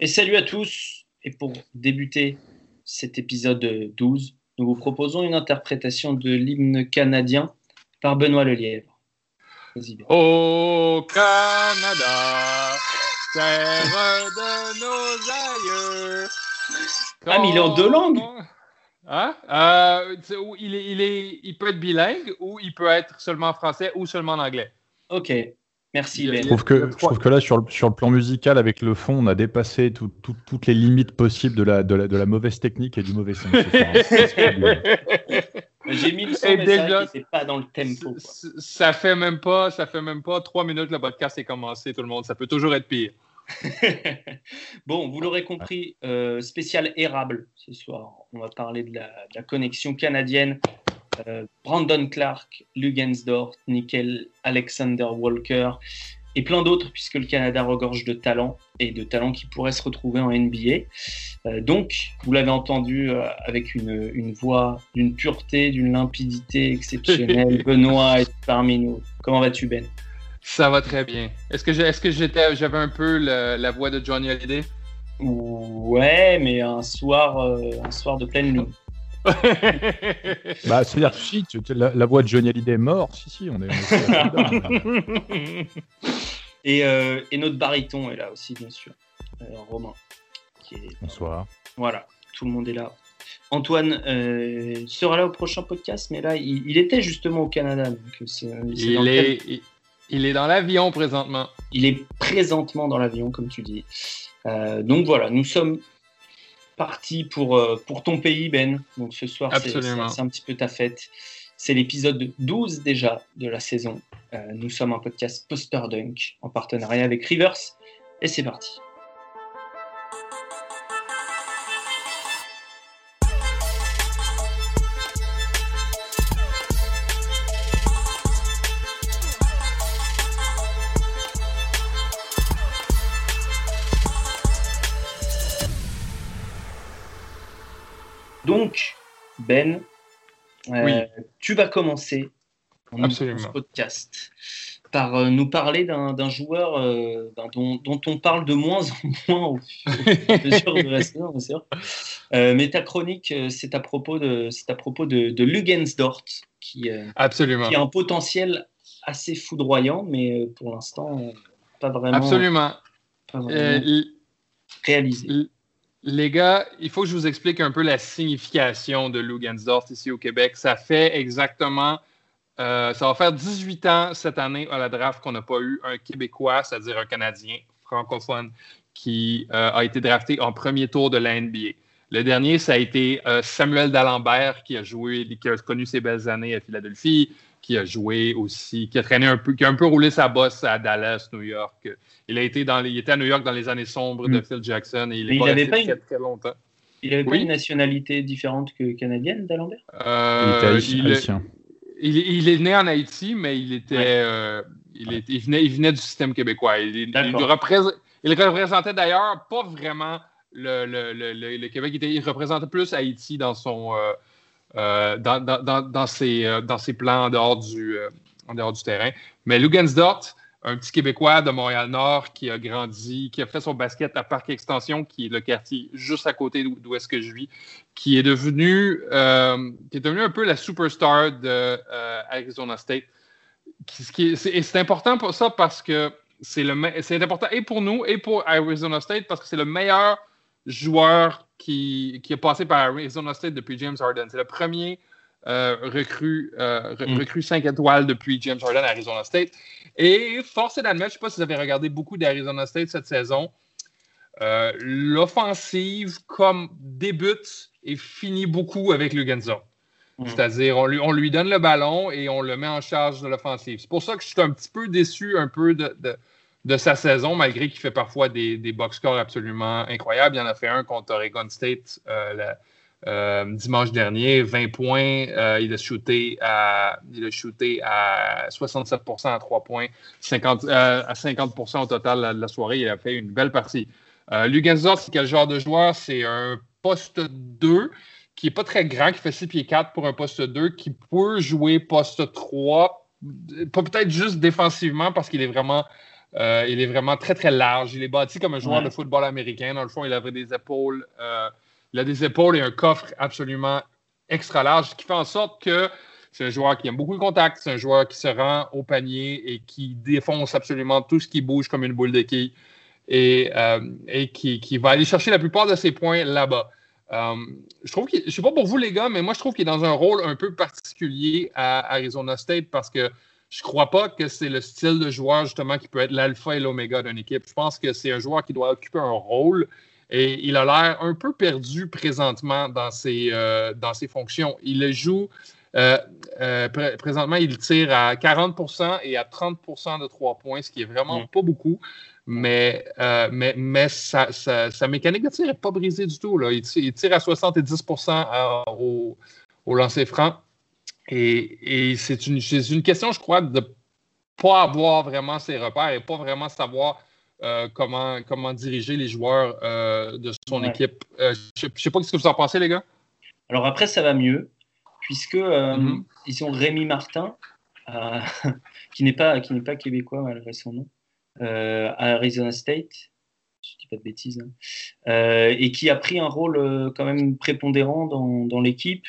Et salut à tous. Et pour débuter cet épisode 12, nous vous proposons une interprétation de l'hymne canadien par Benoît Lelièvre. Au Canada, terre de nos aïeux. Ah, mais il est en deux langues Hein? Euh, il, est, il, est, il peut être bilingue ou il peut être seulement en français ou seulement en anglais. Ok, merci Ben. Je trouve que, je trouve que là, sur le, sur le plan musical, avec le fond, on a dépassé tout, tout, toutes les limites possibles de la, de, la, de la mauvaise technique et du mauvais son. J'ai mis le son, mais déjà, ça pas dans le tempo. Quoi. Ça fait même pas, ça fait même pas trois minutes que le podcast est commencé, tout le monde. Ça peut toujours être pire. bon, vous l'aurez compris, euh, spécial érable ce soir. On va parler de la, de la connexion canadienne. Euh, Brandon Clark, Lugensdorf, Nickel, Alexander Walker et plein d'autres, puisque le Canada regorge de talents et de talents qui pourraient se retrouver en NBA. Euh, donc, vous l'avez entendu euh, avec une, une voix d'une pureté, d'une limpidité exceptionnelle. Benoît est parmi nous. Comment vas-tu, Ben? Ça va très bien. Est-ce que j'avais un peu le, la voix de Johnny Hallyday? Ouais, mais un soir un soir de pleine lune. Bah, c'est-à-dire si tu, la, la, voix de Johnny Hallyday est mort, si si, on est. On est et, euh, et, notre baryton est là aussi, bien sûr, euh, Romain. Qui est, Bonsoir. Voilà, tout le monde est là. Antoine euh, sera là au prochain podcast, mais là, il, il était justement au Canada. Donc c'est, c'est il, est, il, il, est dans l'avion présentement. Il est présentement dans l'avion, comme tu dis. Euh, donc voilà, nous sommes parti pour, euh, pour ton pays, Ben. Donc ce soir, c'est, c'est un petit peu ta fête. C'est l'épisode 12 déjà de la saison. Euh, nous sommes un podcast Poster Dunk en partenariat avec Rivers. Et c'est parti. Donc, Ben, euh, oui. tu vas commencer ce podcast par euh, nous parler d'un joueur euh, dont, dont, on parle de moins en moins au fur et à mesure de la saison, bien sûr. Mais ta chronique, c'est à propos de, à propos de, de Lugensdort, qui, Absolument. qui a un potentiel assez foudroyant, mais pour l'instant, pas vraiment, Absolument. Pas vraiment réalisé. Les gars, il faut que je vous explique un peu la signification de Lugensdorf ici au Québec. Ça fait exactement, euh, ça va faire 18 ans cette année à la draft qu'on n'a pas eu un Québécois, c'est-à-dire un Canadien francophone, qui euh, a été drafté en premier tour de la. Le dernier, ça a été euh, Samuel D'Alembert qui a joué, qui a connu ses belles années à Philadelphie, qui a joué aussi, qui a traîné un peu, qui a un peu roulé sa bosse à Dallas, New York. Il a été dans, les, il était à New York dans les années sombres mm. de Phil Jackson et il est pas, très, une... très longtemps. Il oui. pas une nationalité différente que canadienne, D'Alembert? Euh, il. Il, il, est né en Haïti, mais il était, ouais. euh, il, est, il, venait, il venait du système québécois. Il, il représentait d'ailleurs pas vraiment le, le, le, le Québec. Il, était, il, représentait plus Haïti dans son euh, dans, dans, ses, euh, plans en dehors du, euh, en dehors du terrain. Mais Lugensdort, un petit Québécois de Montréal-Nord qui a grandi, qui a fait son basket à Parc Extension, qui est le quartier juste à côté d'où est-ce que je vis, qui est devenu, euh, qui est devenu un peu la superstar de euh, Arizona State. Qui et c'est important pour ça parce que c'est important et pour nous et pour Arizona State parce que c'est le meilleur joueur qui, qui, a passé par Arizona State depuis James Harden. C'est le premier euh, recrue, euh, mm. recrue 5 étoiles depuis James Harden à Arizona State. Et force est d'admettre, je ne sais pas si vous avez regardé beaucoup d'Arizona State cette saison, euh, l'offensive comme débute et finit beaucoup avec Lugenza. Mm. C'est-à-dire, on lui, on lui donne le ballon et on le met en charge de l'offensive. C'est pour ça que je suis un petit peu déçu un peu de, de de sa saison, malgré qu'il fait parfois des, des box scores absolument incroyables. Il en a fait un contre Oregon State euh, la, euh, dimanche dernier, 20 points. Euh, il, a shooté à, il a shooté à 67% à 3 points, 50, à 50% au total de la soirée. Il a fait une belle partie. Lugensdorf, c'est quel genre de joueur? C'est un poste 2 qui n'est pas très grand, qui fait 6 pieds 4 pour un poste 2, qui peut jouer poste 3, pas peut-être juste défensivement parce qu'il est vraiment Euh, il est vraiment très, très large. Il est bâti comme un joueur de football américain. Dans le fond, il avait des épaules. Euh, il a des épaules et un coffre absolument extra large, ce qui fait en sorte que c'est un joueur qui aime beaucoup le contact. C'est un joueur qui se rend au panier et qui défonce absolument tout ce qui bouge comme une boule de quilles et, euh, et qui, qui, va aller chercher la plupart de ses points là-bas. je trouve je sais pas pour vous les gars, mais moi je trouve qu'il est dans un rôle un peu particulier à Arizona State parce que je ne crois pas que c'est le style de joueur justement qui peut être l'alpha et l'oméga d'une équipe. Je pense que c'est un joueur qui doit occuper un rôle et il a l'air un peu perdu présentement dans ses, euh, dans ses fonctions. Il le joue. Euh, euh, présentement, il tire à 40% et à 30% de trois points, ce qui est vraiment mm. pas beaucoup. Mais, mais, mais sa, mécanique de tir n'est pas brisée du tout. Là. Il, tire, à 70% au, au lancer franc. Et, c'est une, une, question, je crois, de ne pas avoir vraiment ses repères et pas vraiment savoir euh, comment, comment diriger les joueurs euh, de son équipe. Euh, je ne sais pas ce que vous en pensez, les gars. Alors après, ça va mieux, puisque mm-hmm. ils ont Rémi Martin, qui n'est pas, qui pas québécois malgré son nom, à Arizona State. Je dis pas de bêtises. Hein. et qui a pris un rôle quand même prépondérant dans, dans l'équipe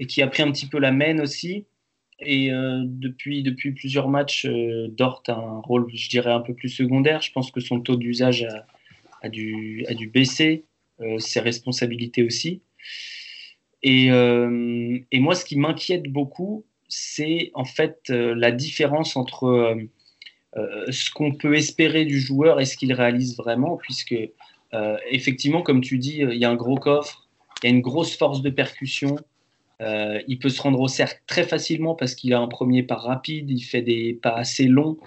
et qui a pris un petit peu la main aussi. Et euh, depuis, depuis plusieurs matchs, euh, Dort a un rôle, je dirais, un peu plus secondaire. Je pense que son taux d'usage a, a, dû, a dû baisser, euh, ses responsabilités aussi. Et, et moi, ce qui m'inquiète beaucoup, c'est en fait la différence entre ce qu'on peut espérer du joueur et ce qu'il réalise vraiment, puisque effectivement, comme tu dis, il y a un gros coffre, il y a une grosse force de percussion, euh, il peut se rendre au cercle très facilement parce qu'il a un premier pas rapide, il fait des pas assez longs,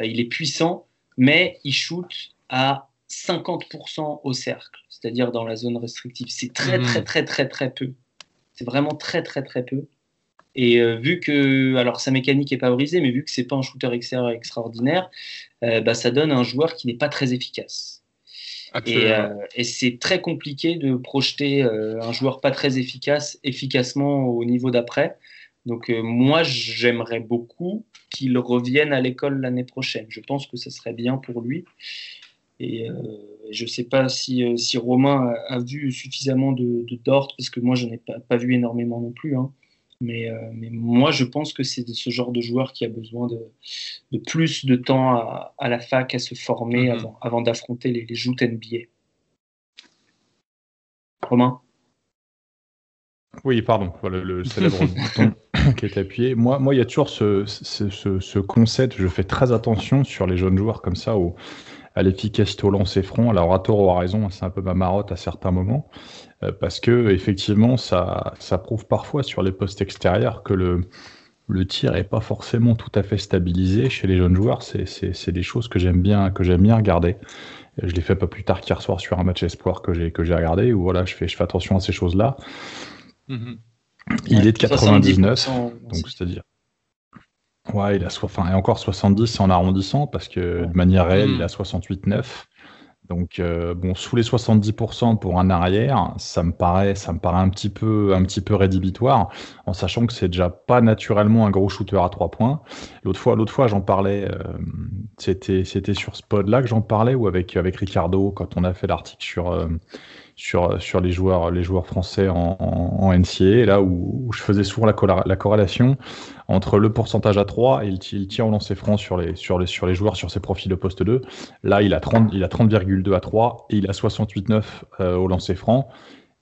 euh, il est puissant, mais il shoot à 50% au cercle, c'est-à-dire dans la zone restrictive. C'est très, mhm. très, très, très, très peu. C'est vraiment très, très, très peu. Et euh, vu que, alors sa mécanique n'est pas brisée, mais vu que c'est pas un shooter extraordinaire, bah, ça donne un joueur qui n'est pas très efficace. Euh, et, c'est très compliqué de projeter euh, un joueur pas très efficace efficacement au niveau d'après. Donc euh, moi, j'aimerais beaucoup qu'il revienne à l'école l'année prochaine. Je pense que ce serait bien pour lui. Et je ne sais pas si, si Romain a, vu suffisamment de, Dort, parce que moi, je n'ai pas, pas, vu énormément non plus. Hein. Mais, euh, mais, moi, je pense que c'est ce genre de joueur qui a besoin de, de plus de temps à, à, la fac à se former mhm. avant, avant d'affronter les, les joutes NBA. Romain? Oui, pardon, voilà le célèbre bouton qui est appuyé. Moi, moi, il y a toujours ce, ce, ce, concept, je fais très attention sur les jeunes joueurs comme ça, au, à l'efficacité au lancer franc. Alors, Atoro a raison, c'est un peu ma marotte à certains moments. Euh, parce que effectivement, ça, ça prouve parfois sur les postes extérieurs que le, le tir est pas forcément tout à fait stabilisé chez les jeunes joueurs. C'est des choses que j'aime bien, que j'aime bien regarder. Je l'ai fait pas plus tard qu'hier soir sur un match espoir que j'ai que j'ai regardé où voilà, je fais je fais attention à ces choses-là. Mm-hmm. Il est de 99, donc c'est-à-dire. Ouais, il a enfin, et encore 70 en arrondissant parce que de manière réelle, il a 68,9. Donc euh, bon, sous les 70% pour un arrière, ça me paraît, un petit peu, un petit peu rédhibitoire, en sachant que c'est déjà pas naturellement un gros shooter à trois points. L'autre fois, j'en parlais, euh, c'était, sur ce pod-là que j'en parlais ou avec Ricardo quand on a fait l'article sur euh, les, joueurs, français en, NCA, là où, je faisais souvent la, corrélation entre le pourcentage à 3 et le, tir au lancer franc sur les, sur, les, sur les joueurs sur ses profils de poste 2. Là, il a 30,2 il a 30 à 3 et il a 68,9 euh, au lancer franc.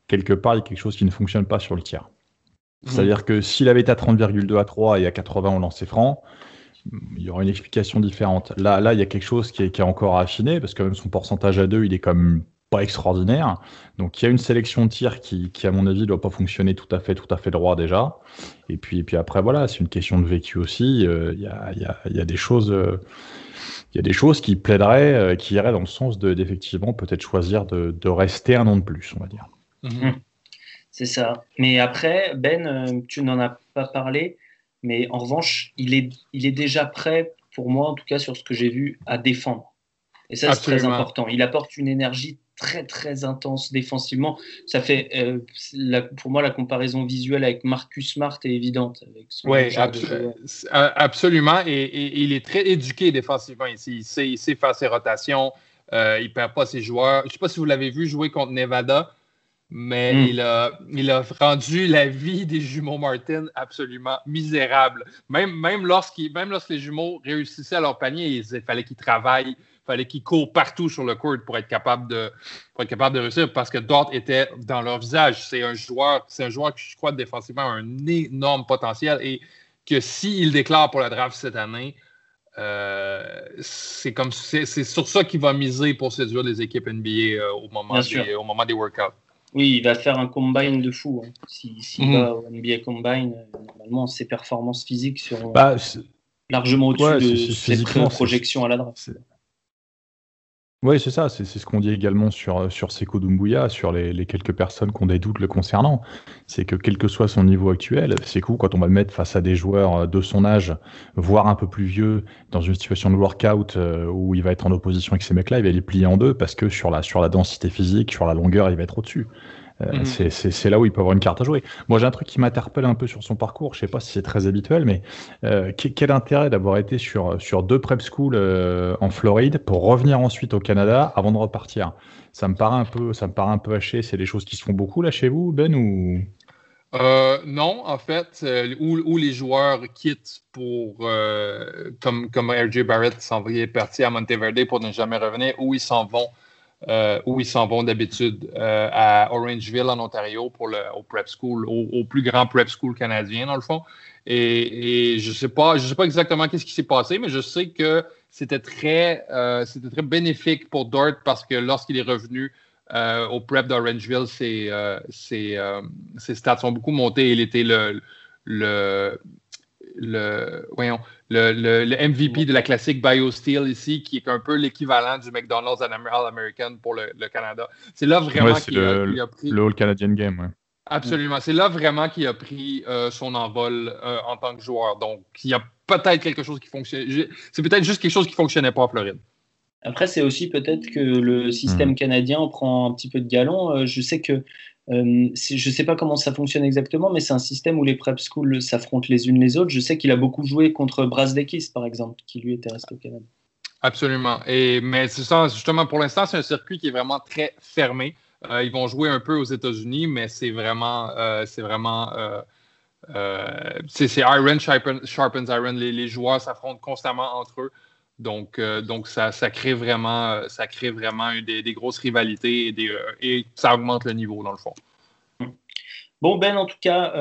Quelque part, il y a quelque chose qui ne fonctionne pas sur le tir. Mmh. C'est-à-dire que s'il avait été à 30,2 à 3 et à 80 au lancer franc, il y aurait une explication différente. Là, là, il y a quelque chose qui est, qui est encore à affiner, parce que même son pourcentage à 2, il est comme pas extraordinaire. Donc il y a une sélection de tir qui, qui à mon avis, ne doit pas fonctionner tout à fait, tout à fait droit déjà. Et puis, et puis après, voilà, c'est une question de vécu aussi. Euh, il y, a, y, a, y, a, des choses. Euh, il y a des choses qui plaideraient, euh, qui iraient dans le sens d'effectivement peut-être choisir de, de, rester un an de plus, on va dire. Mhm. C'est ça. Mais après, Ben, tu n'en as pas parlé, mais en revanche, il est, il est déjà prêt, pour moi en tout cas, sur ce que j'ai vu, à défendre. Et ça, c'est très important. Il apporte une énergie très très intense défensivement. Ça fait, euh, pour moi, la comparaison visuelle avec Marcus Smart est évidente. Oui, absolument. Et, il est très éduqué défensivement ici. Il sait, il sait faire ses rotations. Euh, il ne perd pas ses joueurs. Je ne sais pas si vous l'avez vu jouer contre Nevada mais hmm. il, a, il a rendu la vie des jumeaux Martin absolument misérable. Même, même, même lorsque les jumeaux réussissaient à leur panier, il fallait qu'ils travaillent, il fallait qu'ils courent partout sur le court pour être capable de, pour être capable de réussir parce que Dort était dans leur visage. C'est un joueur, c'est un joueur qui, je crois, défensivement a un énorme potentiel et que s'il déclare pour la draft cette année, euh, c'est comme c'est sur ça qu'il va miser pour séduire les équipes NBA euh, au, moment des, au moment des workouts. Oui, il va faire un combine de fou. Hein. S'il si, mhm. va au NBA Combine, euh, normalement, ses performances physiques seront bah, largement au-dessus de ses projections à la draft. Oui, c'est ça, c'est ce qu'on dit également sur, sur Seko Doumbouya, sur les, quelques personnes qui ont des doutes le concernant. C'est que quel que soit son niveau actuel, Sekou, quand on va le mettre face à des joueurs de son âge, voire un peu plus vieux, dans une situation de workout euh, où il va être en opposition avec ces mecs-là, il va les plier en deux parce que sur la, sur la densité physique, sur la longueur, il va être au-dessus. Euh, mhm. C'est là où il peut avoir une carte à jouer. Moi, j'ai un truc qui m'interpelle un peu sur son parcours. Je sais pas si c'est très habituel, mais euh, quel intérêt d'avoir été sur, sur deux prep schools euh, en Floride pour revenir ensuite au Canada avant de repartir? Ça me paraît un peu, ça me paraît un peu haché. C'est des choses qui se font beaucoup là chez vous, Ben ou? Non, en fait, où, les joueurs quittent pour, comme, comme RJ Barrett s'en est parti à Monteverde pour ne jamais revenir, où ils s'en vont euh, où ils s'en vont d'habitude euh, à Orangeville, en Ontario, pour le, au prep school, au, plus grand prep school canadien, dans le fond. Et, je ne sais, pas, je sais pas exactement qu'est-ce qui s'est passé, mais je sais que c'était très, euh, très bénéfique pour Dort parce que lorsqu'il est revenu au prep d'Orangeville, ses, ses, ses, stats sont beaucoup montés. Il était le, le, le, voyons, le, le, MVP de la classique BioSteel ici, qui est un peu l'équivalent du McDonald's All-American pour le, Canada. C'est là vraiment qu'il a, pris. Le All Canadian Game, Absolument. C'est là vraiment qu'il a pris euh, son envol euh, en tant que joueur. Donc, il y a peut-être quelque chose qui fonctionne. C'est peut-être juste quelque chose qui ne fonctionnait pas en Floride. Après, c'est aussi peut-être que le système hmm. canadien prend un petit peu de galon. Euh, je sais que euh, je ne sais pas comment ça fonctionne exactement, mais c'est un système où les prep schools s'affrontent les unes les autres. Je sais qu'il a beaucoup joué contre Brasdekis, par exemple, qui lui était resté au Canada. Absolument. Et, mais justement, pour l'instant, c'est un circuit qui est vraiment très fermé. Euh, ils vont jouer un peu aux États-Unis, mais c'est vraiment, euh, c'est vraiment, c'est iron sharpens iron. Les, joueurs s'affrontent constamment entre eux. Donc, donc ça, ça, crée vraiment, ça crée vraiment des, des grosses rivalités et, des, et, ça augmente le niveau, dans le fond. Bon, Ben, en tout cas,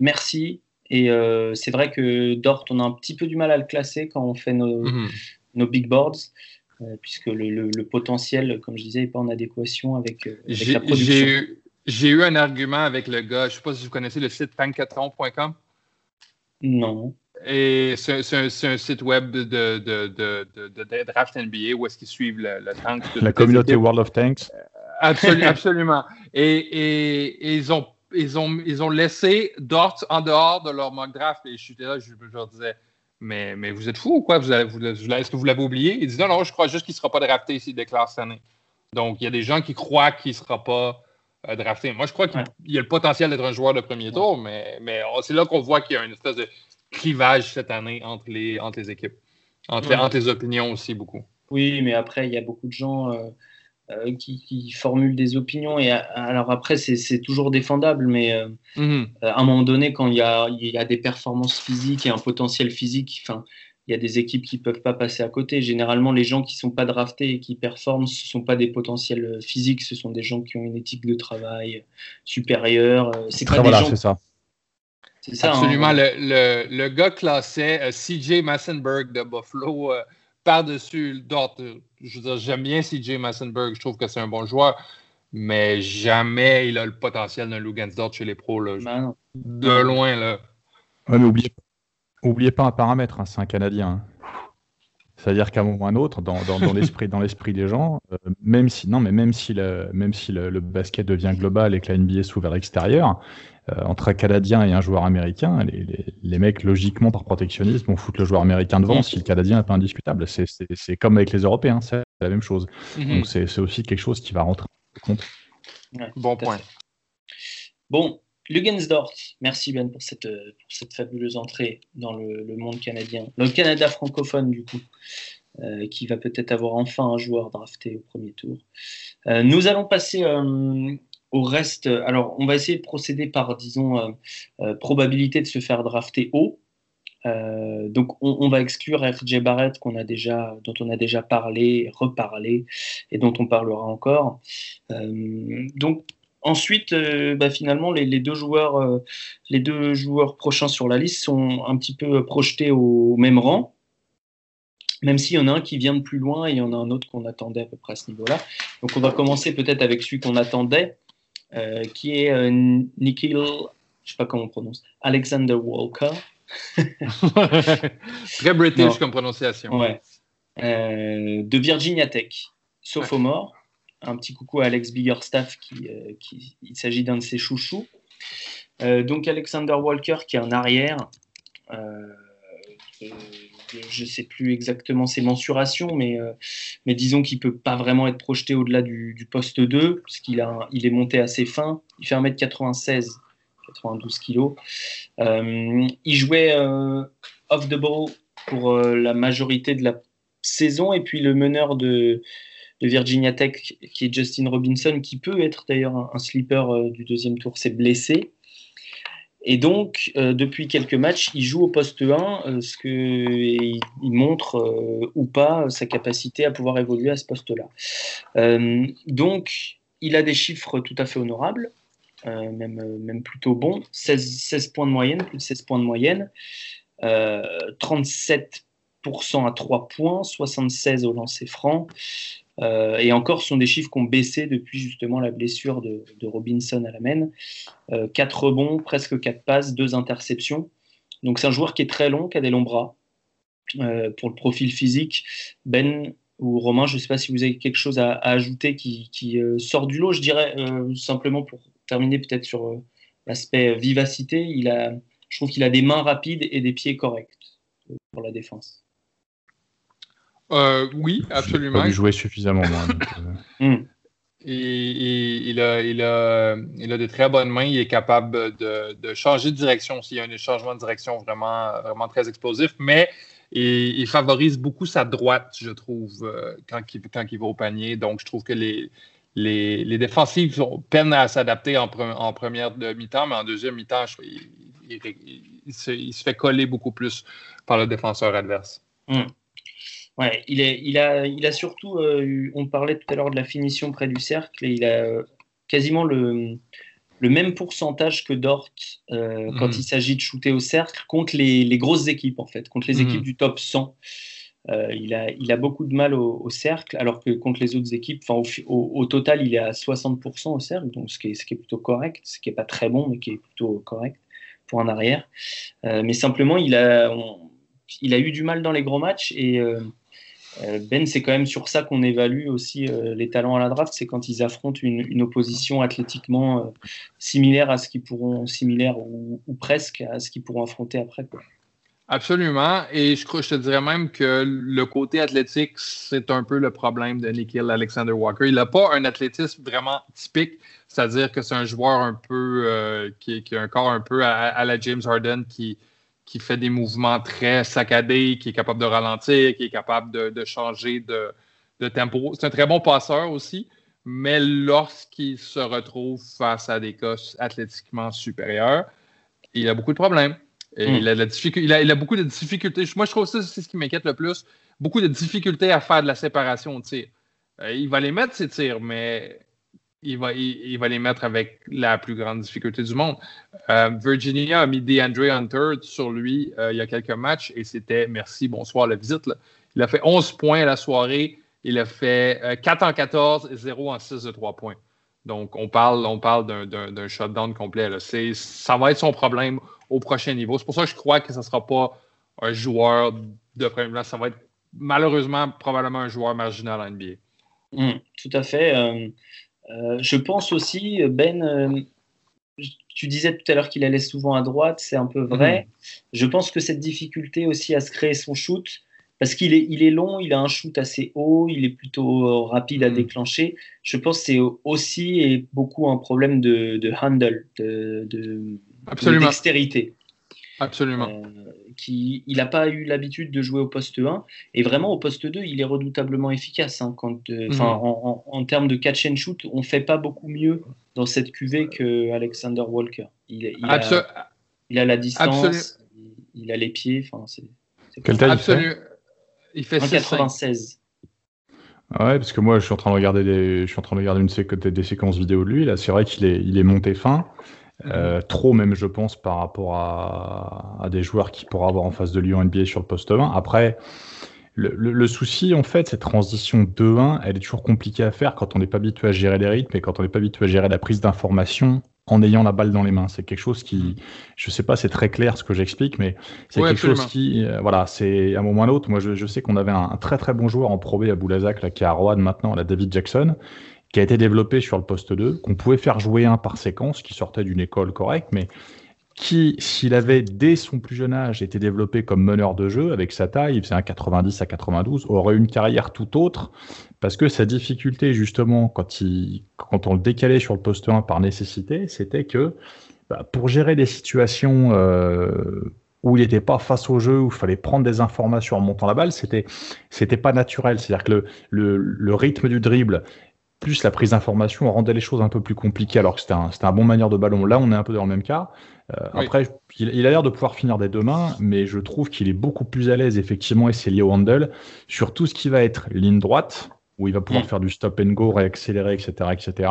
merci. Et c'est vrai que Dort, on a un petit peu du mal à le classer quand on fait nos, nos big boards. puisque le, le, potentiel, comme je disais, n'est pas en adéquation avec, avec la production. J'ai eu un argument avec le gars, je ne sais pas si vous connaissez le site pancatron.com. Non. Et c'est un, site web de, de, de, draft NBA où est-ce qu'ils suivent le, tank. La communauté World of Tanks. absolument. Et, et, ils, ont, ils, ont, ils ont laissé Dort en dehors de leur mock draft. Et je suis là, je, leur disais, mais, mais vous êtes fou ou quoi? Vous, vous, est-ce que vous l'avez oublié? Ils disent, non, non, je crois juste qu'il ne sera pas drafté s'il déclare cette année. Donc, il y a des gens qui croient qu'il ne sera pas euh, drafté. Moi, je crois qu'il y a le potentiel d'être un joueur de premier tour, mais, mais c'est là qu'on voit qu'il y a une espèce de clivage cette année entre les, entre les équipes, entre, entre les opinions aussi beaucoup. Oui, mais après, il y a beaucoup de gens euh, euh, qui, formulent des opinions. Et alors après, c'est toujours défendable, mais euh, mm-hmm. à un moment donné, quand il y a, il y a des performances physiques et un potentiel physique, enfin, il y a des équipes qui ne peuvent pas passer à côté. Généralement, les gens qui ne sont pas draftés et qui performent, ce ne sont pas des potentiels physiques, ce sont des gens qui ont une éthique de travail supérieure. C'est pas voilà, c'est ça. Absolument. Hein. le, le, gars classait euh, CJ Massenberg de Buffalo euh, par-dessus d'autres. Je veux dire, j'aime bien CJ Massenberg. Je trouve que c'est un bon joueur. Mais jamais il a le potentiel d'un Lugansdort chez les pros. Là. Ben de loin. Là. mais oubliez, oubliez pas un paramètre. Hein, c'est un Canadien. Hein. C'est-à-dire qu'à un moment ou à un autre, dans, dans, l'esprit, dans l'esprit des gens, euh, même si non, mais même si le, même si le, basket devient global et que la NBA s'ouvre vers l'extérieur, entre un Canadien et un joueur américain, les, les, mecs logiquement par protectionnisme vont foutre le joueur américain devant si le Canadien n'est pas indiscutable. C'est, comme avec les Européens, c'est la même chose. Mm-hmm. Donc c'est, aussi quelque chose qui va rentrer en compte. bon point. Bon, Lugensdorf, merci Ben pour cette, pour cette fabuleuse entrée dans le, monde canadien, le Canada francophone du coup, euh, qui va peut-être avoir enfin un joueur drafté au premier tour. Euh, nous allons passer euh, au reste. Alors, on va essayer de procéder par, disons, probabilité de se faire drafter haut. donc, on, va exclure RJ Barrett dont on a déjà parlé, reparlé, et dont on parlera encore. donc, Ensuite, euh, bah, finalement, les, deux joueurs, euh, les deux joueurs prochains sur la liste sont un petit peu projetés au même rang, même s'il y en a un qui vient de plus loin et il y en a un autre qu'on attendait à peu près à ce niveau-là. Donc, on va commencer peut-être avec celui qu'on attendait, euh, qui est Nikhil, je ne sais pas comment on prononce, Alexander Walker. Très british comme prononciation. Ouais. de Virginia Tech, sophomore un petit coucou à Alex Biggerstaff, qui, euh, qui il s'agit d'un de ses chouchous. Euh, donc Alexander Walker qui est un arrière. Euh, je ne sais plus exactement ses mensurations, mais, mais disons qu'il ne peut pas vraiment être projeté au-delà du, poste 2, puisqu'il est monté assez fin. Il fait 1m96, 92 kg. il jouait off the ball pour la majorité de la saison, et puis le meneur de, Virginia Tech, qui est Justin Robinson, qui peut être d'ailleurs un, sleeper euh, du deuxième tour, s'est blessé. Et donc, euh, depuis quelques matchs, il joue au poste 1, euh, ce que, il, montre ou pas sa capacité à pouvoir évoluer à ce poste-là. donc, il a des chiffres tout à fait honorables, même, même plutôt bons. 16, 16, points de moyenne, plus de 16 points de moyenne. 37% à 3 points, 76 au lancer franc, euh, et encore, ce sont des chiffres qui ont baissé depuis justement la blessure de, Robinson à la main. 4 rebonds, presque 4 passes, 2 interceptions. Donc c'est un joueur qui est très long, qui a des longs bras. Euh, pour le profil physique, Ben ou Romain, je ne sais pas si vous avez quelque chose à, ajouter qui, euh, sort du lot. Je dirais simplement pour terminer peut-être sur l'aspect vivacité, il a, je trouve qu'il a des mains rapides et des pieds corrects pour la défense. Euh, oui, absolument. Il jouer suffisamment. Moi, euh. hmm. et, il, a, il, a, il a de très bonnes mains. Il est capable de, de changer de direction s'il y a un changement de direction vraiment, vraiment très explosif. Mais il, favorise beaucoup sa droite, je trouve, euh, quand, il, quand il va au panier. Donc, je trouve que les, les, les défensives peinent à s'adapter en, en, première mi-temps, mais en deuxième mi-temps, il, il, se, fait coller beaucoup plus par le défenseur adverse. Hmm. Ouais, il, est, il, a, il a surtout, euh, on parlait tout à l'heure de la finition près du cercle, et il a euh, quasiment le, le même pourcentage que Dort euh, quand mhm. il s'agit de shooter au cercle contre les, les, grosses équipes, en fait, contre les mhm. équipes du top 100. il, a, il a beaucoup de mal au, cercle, alors que contre les autres équipes, au, au, au, total, il est à 60% au cercle, donc ce qui, est, ce qui est plutôt correct, ce qui n'est pas très bon, mais qui est plutôt correct pour un arrière. mais simplement, il a, il a eu du mal dans les gros matchs et ben, c'est quand même sur ça qu'on évalue aussi euh, les talents à la draft, c'est quand ils affrontent une, opposition athlétiquement euh, similaire à ce qu'ils pourront, similaire ou, presque à ce qu'ils pourront affronter après. Absolument. Et je, je te dirais même que le côté athlétique, c'est un peu le problème de Nikhil Alexander Walker. Il n'a pas un athlétisme vraiment typique, c'est-à-dire que c'est un joueur un peu qui, a un corps un peu à la James Harden qui, qui fait des mouvements très saccadés, qui est capable de ralentir, qui est capable de, changer de, tempo. C'est un très bon passeur aussi, mais lorsqu'il se retrouve face à des cas athlétiquement supérieurs, il a beaucoup de problèmes. Et hmm. il, a la il, a, beaucoup de difficultés. Moi, je trouve que c'est ce qui m'inquiète le plus. Beaucoup de difficultés à faire de la séparation de tir. Euh, il va les mettre, ses tirs, mais il va, les mettre avec la plus grande difficulté du monde. Euh, Virginia a mis DeAndre Hunter sur lui euh, il y a quelques matchs et c'était merci, bonsoir la visite. Il a fait 11 points la soirée. Il a fait 4 euh, en 14 et 0 en 6 de 3 points. Donc, on parle, on parle d'un shutdown complet. Ça va être son problème au prochain niveau. C'est pour ça que je crois que ce ne sera pas un joueur de premier plan. Ça va être malheureusement probablement un joueur marginal en NBA. Mmh, tout à fait. Euh, je pense aussi, Ben, tu disais tout à l'heure qu'il allait souvent à droite, c'est un peu vrai. Mmh. Je pense que cette difficulté aussi à se créer son shoot, parce qu'il est, il est long, il a un shoot assez haut, il est plutôt rapide à mmh. déclencher. Je pense que c'est aussi et beaucoup un problème de, handle, de, de, dextérité. Absolument. Euh, qui, il n'a pas eu l'habitude de jouer au poste 1. Et vraiment, au poste 2, il est redoutablement efficace. Hein, quand, euh, mhm. en, en, termes de catch and shoot, on ne fait pas beaucoup mieux dans cette cuvée que Alexander Walker. Il, il, a, il a, la distance, il, a les pieds. C'est, Quelle taille il fait, 96. Ah ouais, parce que moi, je suis en train de regarder des, je suis en train de regarder une des séquences vidéo de lui. Là, c'est vrai qu'il est, il est monté fin. Euh, trop même, je pense, par rapport à, des joueurs qui pourraient avoir en face de lui en NBA sur le poste 20. Après, le, souci, en fait, cette transition 2-1, elle est toujours compliquée à faire quand on n'est pas habitué à gérer les rythmes et quand on n'est pas habitué à gérer la prise d'information en ayant la balle dans les mains. C'est quelque chose qui, je sais pas, c'est très clair ce que j'explique, mais c'est quelque chose qui, euh, voilà, c'est à un moment ou à un autre. Moi, je, sais qu'on avait un, très très bon joueur en Pro à Boulazac, là, qui est à Rouen maintenant, la David Jackson, qui a été développé sur le poste 2, qu'on pouvait faire jouer un par séquence, qui sortait d'une école correcte, mais qui, s'il avait dès son plus jeune âge été développé comme meneur de jeu, avec sa taille, il faisait un 90 à 92, aurait une carrière tout autre, parce que sa difficulté, justement, quand, il, quand on le décalait sur le poste 1 par nécessité, c'était que bah, pour gérer des situations euh, où il n'était pas face au jeu, où il fallait prendre des informations en montant la balle, c'était c'était pas naturel. C'est-à-dire que le, le, rythme du dribble plus la prise d'information rendait les choses un peu plus compliquées alors que c'était un, un, bon manière de ballon. Là, on est un peu dans le même cas. Euh, après, il, a l'air de pouvoir finir des deux mains, mais je trouve qu'il est beaucoup plus à l'aise, effectivement, et c'est lié au handle, sur tout ce qui va être ligne droite, où il va pouvoir mm. faire du stop and go, réaccélérer, etc., etc.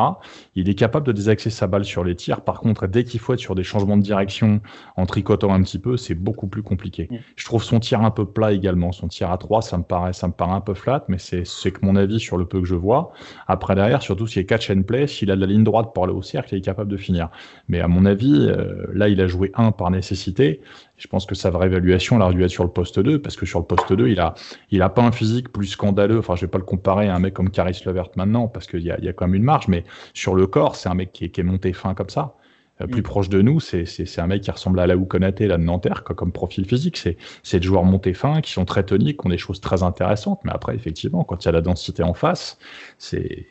Il est capable de désaxer sa balle sur les tirs. Par contre, dès qu'il faut être sur des changements de direction en tricotant un petit peu, c'est beaucoup plus compliqué. Mm. Je trouve son tir un peu plat également. Son tir à 3, ça me paraît, ça me paraît un peu flat, mais c'est, c'est que mon avis sur le peu que je vois. Après, derrière, surtout s'il est catch and play, s'il a de la ligne droite pour aller au cercle, il est capable de finir. Mais à mon avis, euh, là, il a joué un par nécessité. Je pense que sa vraie évaluation, elle aurait dû être sur le poste 2, parce que sur le poste 2, il a, il a pas un physique plus scandaleux. Enfin, je vais pas le comparer à un mec comme Caris Levert maintenant, parce qu'il y a, y a quand même une marge, mais sur le corps, c'est un mec qui est, qui est monté fin comme ça. Euh, plus mm. proche de nous, c'est un mec qui ressemble à Laou Konaté, là de Nanterre, quoi, comme profil physique. C'est des joueurs montés fins, qui sont très toniques, qui ont des choses très intéressantes. Mais après, effectivement, quand il y a la densité en face, c'est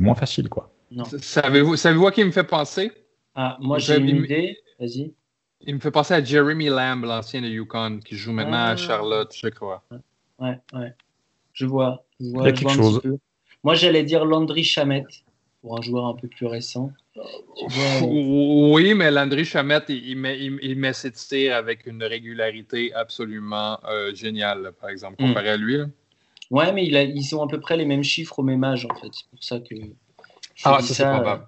moins facile, quoi. Savez-vous savez à qui il me fait penser? Ah, moi, j'ai une idée. Vas-y. Il me fait penser à Jeremy Lamb, l'ancien de Yukon, qui joue maintenant à ah. Charlotte, je crois. Ouais, ouais. Je vois. Je vois, Il y a quelque chose. Moi, j'allais dire Landry Chamette, pour un joueur un peu plus récent. Oui, mais Landry Chamette, il, met, il, met ses tirs avec une régularité absolument euh, géniale, par exemple, hmm. comparé à lui. Ouais, mais il a, ils ont à peu près les mêmes chiffres au même âge, en fait. C'est pour ça que. Ah, ça, c'est probable.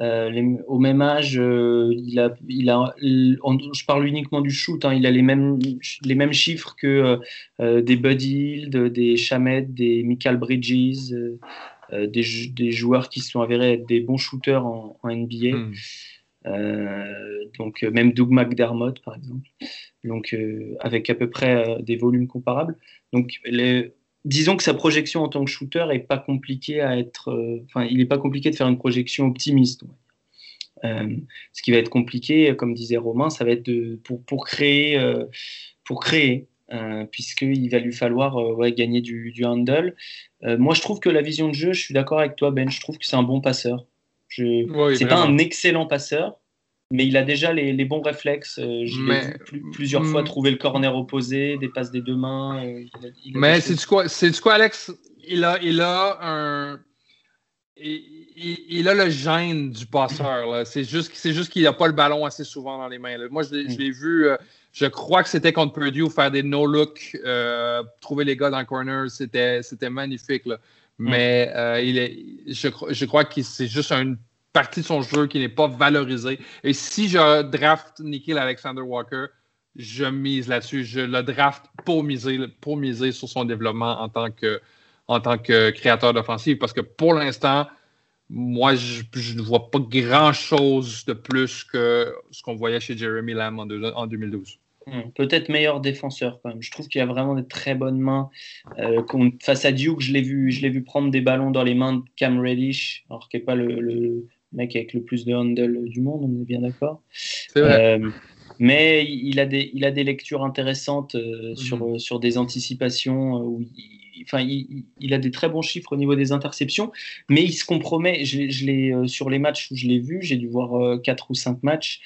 Euh, au même âge, euh, il a, il a, je parle uniquement du shoot, hein, il a les mêmes, les mêmes chiffres que euh, des Buddy Hield, des Chamet, des Michael Bridges, des, des, joueurs qui sont avérés être des bons shooters en, NBA. Hmm. donc même Doug McDermott par exemple, donc avec à peu près des volumes comparables. Donc les, disons que sa projection en tant que shooter est pas compliqué à être. Euh, enfin, il n'est pas compliqué de faire une projection optimiste. Euh, ce qui va être compliqué, comme disait Romain, ça va être de, pour, pour créer, euh, pour créer puisqu'il va lui falloir ouais, gagner du, du handle. moi, je trouve que la vision de jeu, je suis d'accord avec toi, Ben, je trouve que c'est un bon passeur. Je... c'est pas un excellent passeur, mais il a déjà les, bons réflexes. Euh, je vu plusieurs fois hmm. trouver le corner opposé, des passes des deux mains. Euh, mais c'est du quoi, c'est quoi, Alex? Il a, il a un, il, a le gène du passeur. C'est juste, c'est juste qu'il n'a pas le ballon assez souvent dans les mains. Moi, je l'ai, vu. Euh, je crois que c'était contre Purdue faire des no-look, trouver les gars dans le corner, c'était, magnifique. Hmm. Mais il est, je, je crois que c'est juste un partie de son jeu qui n'est pas valorisée. Et si je draft Nikhil Alexander Walker, je mise là-dessus. Je le draft pour miser, pour miser sur son développement en tant que, en tant que créateur d'offensive. Parce que pour l'instant, moi, je, ne vois pas grand-chose de plus que ce qu'on voyait chez Jeremy Lamb en, 2012. Hmm, peut-être meilleur défenseur quand même. Je trouve qu'il a vraiment des très bonnes mains. Euh, face à Duke, je l'ai vu, vu prendre des ballons dans les mains de Cam Reddish, alors qu'il n'est pas le, mec avec le plus de handle du monde, on est bien d'accord. Euh, mais il a des, il a des lectures intéressantes euh, mhm. sur, sur des anticipations où il, enfin, il, a des très bons chiffres au niveau des interceptions, mais il se compromet. Je, je sur les matchs où je l'ai vu, j'ai dû voir 4 ou 5 matchs.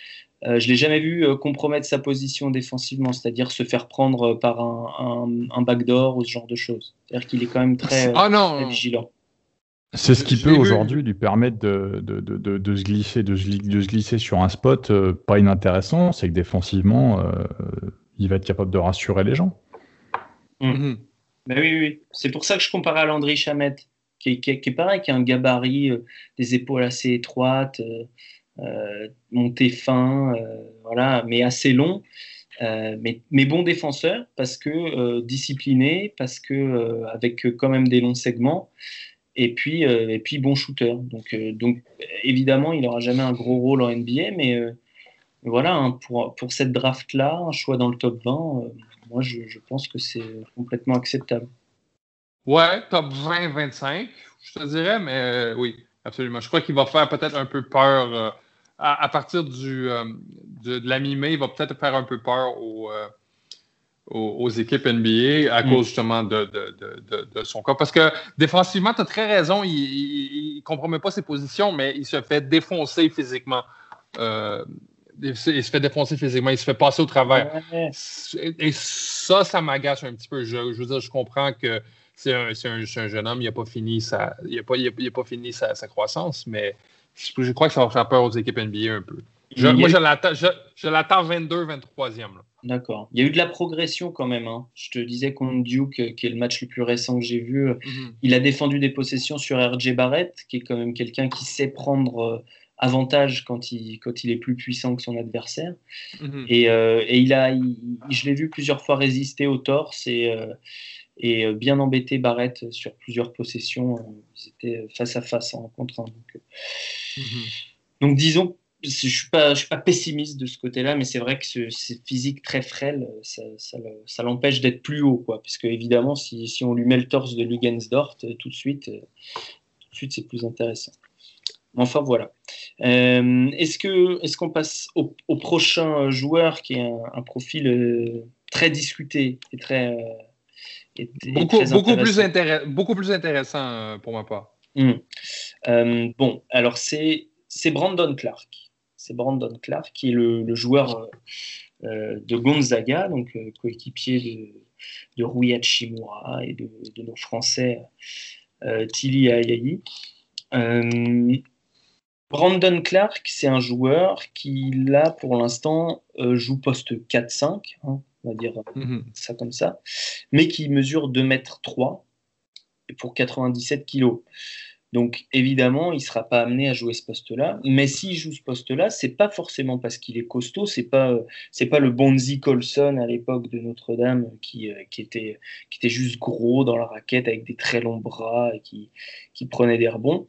Euh, je l'ai jamais vu euh, compromettre sa position défensivement, c'est-à-dire se faire prendre par un, un, backdoor ou ce genre de choses. C'est-à-dire qu'il est quand même très, ah vigilant. C'est ce qui peut aujourd'hui lui permettre de, de, de, de, se glisser, de, se, glisser sur un spot euh, pas inintéressant, c'est que défensivement, il va être capable de rassurer les gens. Mmh. Ben oui, oui. c'est pour ça que je comparais à Landry Chamette, qui, qui, qui, est pareil, qui a un gabarit, des épaules assez étroites. Euh, monté fin, euh, voilà, mais assez long. Euh, mais, mais, bon défenseur parce que discipliné, parce que avec quand même des longs segments, et puis et puis bon shooter. Donc donc évidemment il n'aura jamais un gros rôle en NBA, mais voilà hein, pour pour cette draft là, un choix dans le top 20, moi je, pense que c'est complètement acceptable. Ouais, top 20-25, je te dirais, mais oui, absolument. Je crois qu'il va faire peut-être un peu peur à, partir du, euh, de, la mi-mai, il va peut-être faire un peu peur aux, aux, équipes NBA à mm. cause justement de, de, son cas. Parce que défensivement, tu as très raison, il ne compromet pas ses positions, mais il se fait défoncer physiquement. Euh, il se fait défoncer physiquement, il se fait passer au travers. Et ça, ça m'agace un petit peu. Je, veux dire, je comprends que c'est un, un, un, jeune homme, il n'a pas fini, sa, il a pas, il a, pas fini sa, sa, croissance, mais je crois que ça va faire peur aux équipes NBA un peu. moi, je l'attends 22, 23e. D'accord. Il y a eu de la progression quand même. Hein. Je te disais contre Duke, euh, qui est le match le plus récent que j'ai vu, euh, mhm. il a défendu des possessions sur RJ Barrett, qui est quand même quelqu'un qui sait prendre euh, avantage quand il, quand il est plus puissant que son adversaire. Mhm. et, et, il a, je l'ai vu plusieurs fois résister au torse et, et bien embêter Barrett sur plusieurs possessions. Ils étaient face à face en rencontre. Donc, Mhm. Donc disons, je ne suis, pas, je suis pas pessimiste de ce côté-là, mais c'est vrai que ce, physique très frêle, ça, ça, l'empêche d'être plus haut. Quoi, puisque évidemment, si, si, on lui met le torse de Lugensdorf, euh, tout de suite, euh, tout de suite c'est plus intéressant. Enfin voilà. Euh, est-ce que est-ce qu'on passe au, prochain joueur qui est un, profil très discuté et très beaucoup, beaucoup, plus beaucoup plus intéressant pour ma part. Euh, bon, alors c'est Brandon Clark. C'est Brandon Clark qui est le, joueur euh, de Gonzaga, donc euh, coéquipier de, de Rui Hachimura et de, nos Français Tilly Ayayi. Brandon Clark, c'est un joueur qui, là, pour l'instant, joue poste 4-5, hein, on va dire mm-hmm. ça comme ça, mais qui mesure 2 m 3 pour 97 kg. Donc évidemment, il ne sera pas amené à jouer ce poste-là. Mais s'il joue ce poste-là, c'est pas forcément parce qu'il est costaud. C'est pas c'est pas le Bonzi Colson à l'époque de Notre-Dame qui, euh, qui, était qui était juste gros dans la raquette avec des très longs bras et qui, qui prenait des rebonds.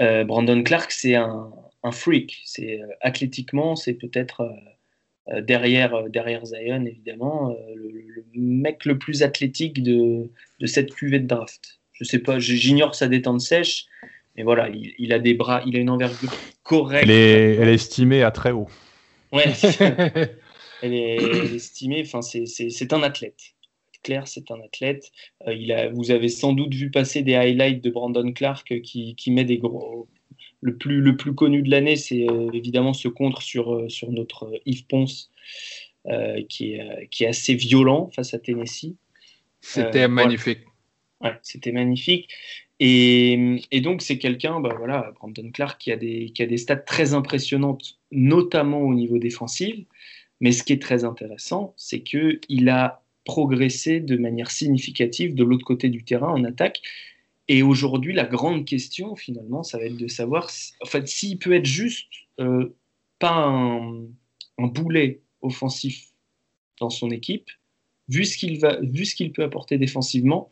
Euh, Brandon Clark, c'est un, freak. C'est euh, athlétiquement, c'est peut-être derrière derrière Zion évidemment le, le, mec le plus athlétique de, de cette cuvée de draft je sais pas, j'ignore sa détente sèche, mais voilà, il, a des bras, il a une envergure correcte. Elle est, elle est estimée à très haut. Ouais, elle, est, estimée, enfin, c'est un athlète. Claire, c'est un athlète. Euh, il a, vous avez sans doute vu passer des highlights de Brandon Clark qui, qui met des gros. Le plus, le plus connu de l'année, c'est euh, évidemment ce contre sur, euh, sur notre Yves Ponce, qui, est, qui est assez violent face à Tennessee. C'était magnifique. C'était magnifique. Et, donc, c'est quelqu'un, bah voilà, Brandon Clark, qui a, des, qui a des stats très impressionnantes, notamment au niveau défensif. Mais ce qui est très intéressant, c'est qu'il a progressé de manière significative de l'autre côté du terrain en attaque. Et aujourd'hui, la grande question, finalement, ça va être de savoir en fait, s'il peut être juste euh, pas un, un, boulet offensif dans son équipe, vu ce qu'il qu'il peut apporter défensivement,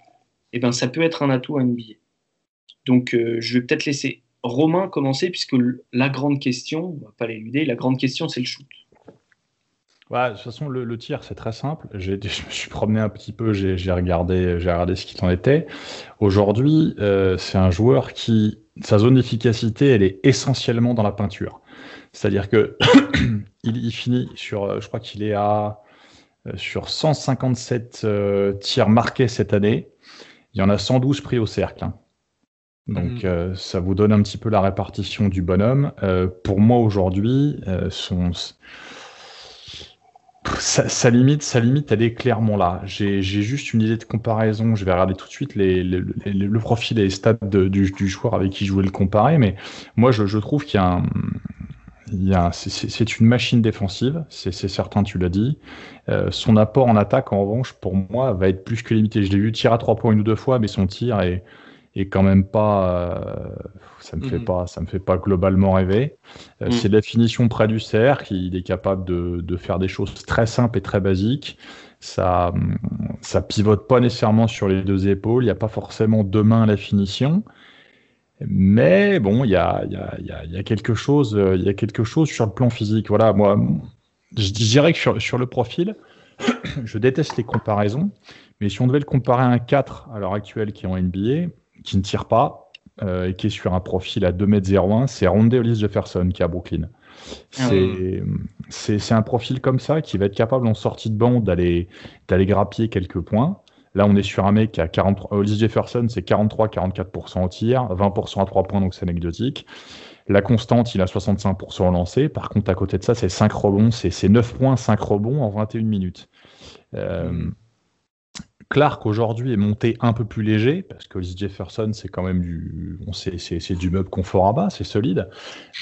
eh ben, ça peut être un atout à NBA. Donc, euh, je vais peut-être laisser Romain commencer, puisque la grande question, on va pas l'éluder, la grande question, c'est le shoot. de toute façon, le, tir, c'est très simple. je me suis promené un petit peu, j'ai regardé, regardé ce qu'il en était. Aujourd'hui, euh, c'est un joueur qui, sa zone d'efficacité, elle est essentiellement dans la peinture. C'est-à-dire que il, finit sur, euh, je crois qu'il est à euh, sur 157 tirs marqués cette année. Il y en a 112 pris au cercle. Hein. Donc mhm. ça vous donne un petit peu la répartition du bonhomme. pour moi aujourd'hui, son sa, limite, sa limite, elle est clairement là. J'ai juste une idée de comparaison. Je vais regarder tout de suite les, le profil et les stats du, joueur avec qui je voulais le comparer. Mais moi, je, trouve qu'il y a un, c'est une machine défensive, c'est certain, tu l'as dit. Euh, son apport en attaque, en revanche, pour moi, va être plus que limité. Je l'ai vu tirer à trois points une ou deux fois, mais son tir est, et quand même pas, euh, ça me fait mhm. pas, ça me fait pas globalement rêver. Euh, mhm. C'est la finition près du cercle, il est capable de, de, faire des choses très simples et très basiques. Ça, ça pivote pas nécessairement sur les deux épaules, il n'y a pas forcément deux mains à la finition. Mais bon, il y a, y, a, y a, quelque chose, il y a quelque chose sur le plan physique. Voilà, moi, je dirais que sur, sur le profil, je déteste les comparaisons, mais si on devait le comparer à un 4 à l'heure actuelle qui est en NBA, qui ne tire pas euh, et qui est sur un profil à 2m01, c'est Rondé Hollis Jefferson qui est à Brooklyn. Ah c'est un profil comme ça qui va être capable en sortie de banc d'aller grappiller quelques points. Là, on est sur un mec qui a 43. Hollis Jefferson, c'est 43-44% au tir, 20% à 3 points, donc c'est anecdotique. La constante, il a 65% au lancer. Par contre, à côté de ça, c'est 5 rebonds, c'est 9 points, 5 rebonds en 21 minutes. Euh, hmm. Clark aujourd'hui est monté un peu plus léger parce que Liz Jefferson c'est quand même du, on sait, c'est, du meuble confort à bas, c'est solide.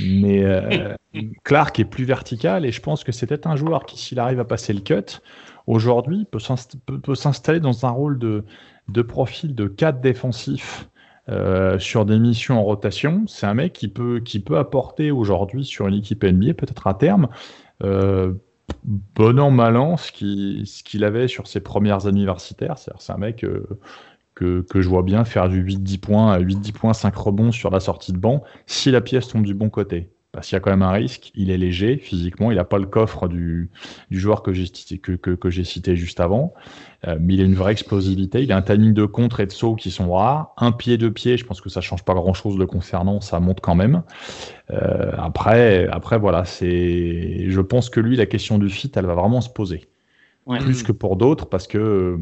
Mais euh, Clark est plus vertical et je pense que c'est peut-être un joueur qui, s'il arrive à passer le cut, aujourd'hui peut, s'installer dans un rôle de, profil de 4 défensif euh, sur des missions en rotation. C'est un mec qui peut, qui peut apporter aujourd'hui sur une équipe NBA peut-être à terme. Euh, bon an, mal an, ce qu'il avait sur ses premières universitaires. C'est un mec euh, que, que, je vois bien faire du 8-10 points, 8-10 points, 5 rebonds sur la sortie de banc, si la pièce tombe du bon côté parce qu'il y a quand même un risque. Il est léger physiquement, il n'a pas le coffre du, du joueur que j'ai que, que, que cité juste avant, euh, mais il a une vraie explosivité. Il a un timing de contre et de saut qui sont rares. Un pied, deux pieds, je pense que ça change pas grand-chose le concernant, ça monte quand même. Euh, après, après voilà, c'est, je pense que lui, la question du fit, elle va vraiment se poser. Plus que pour d'autres, parce que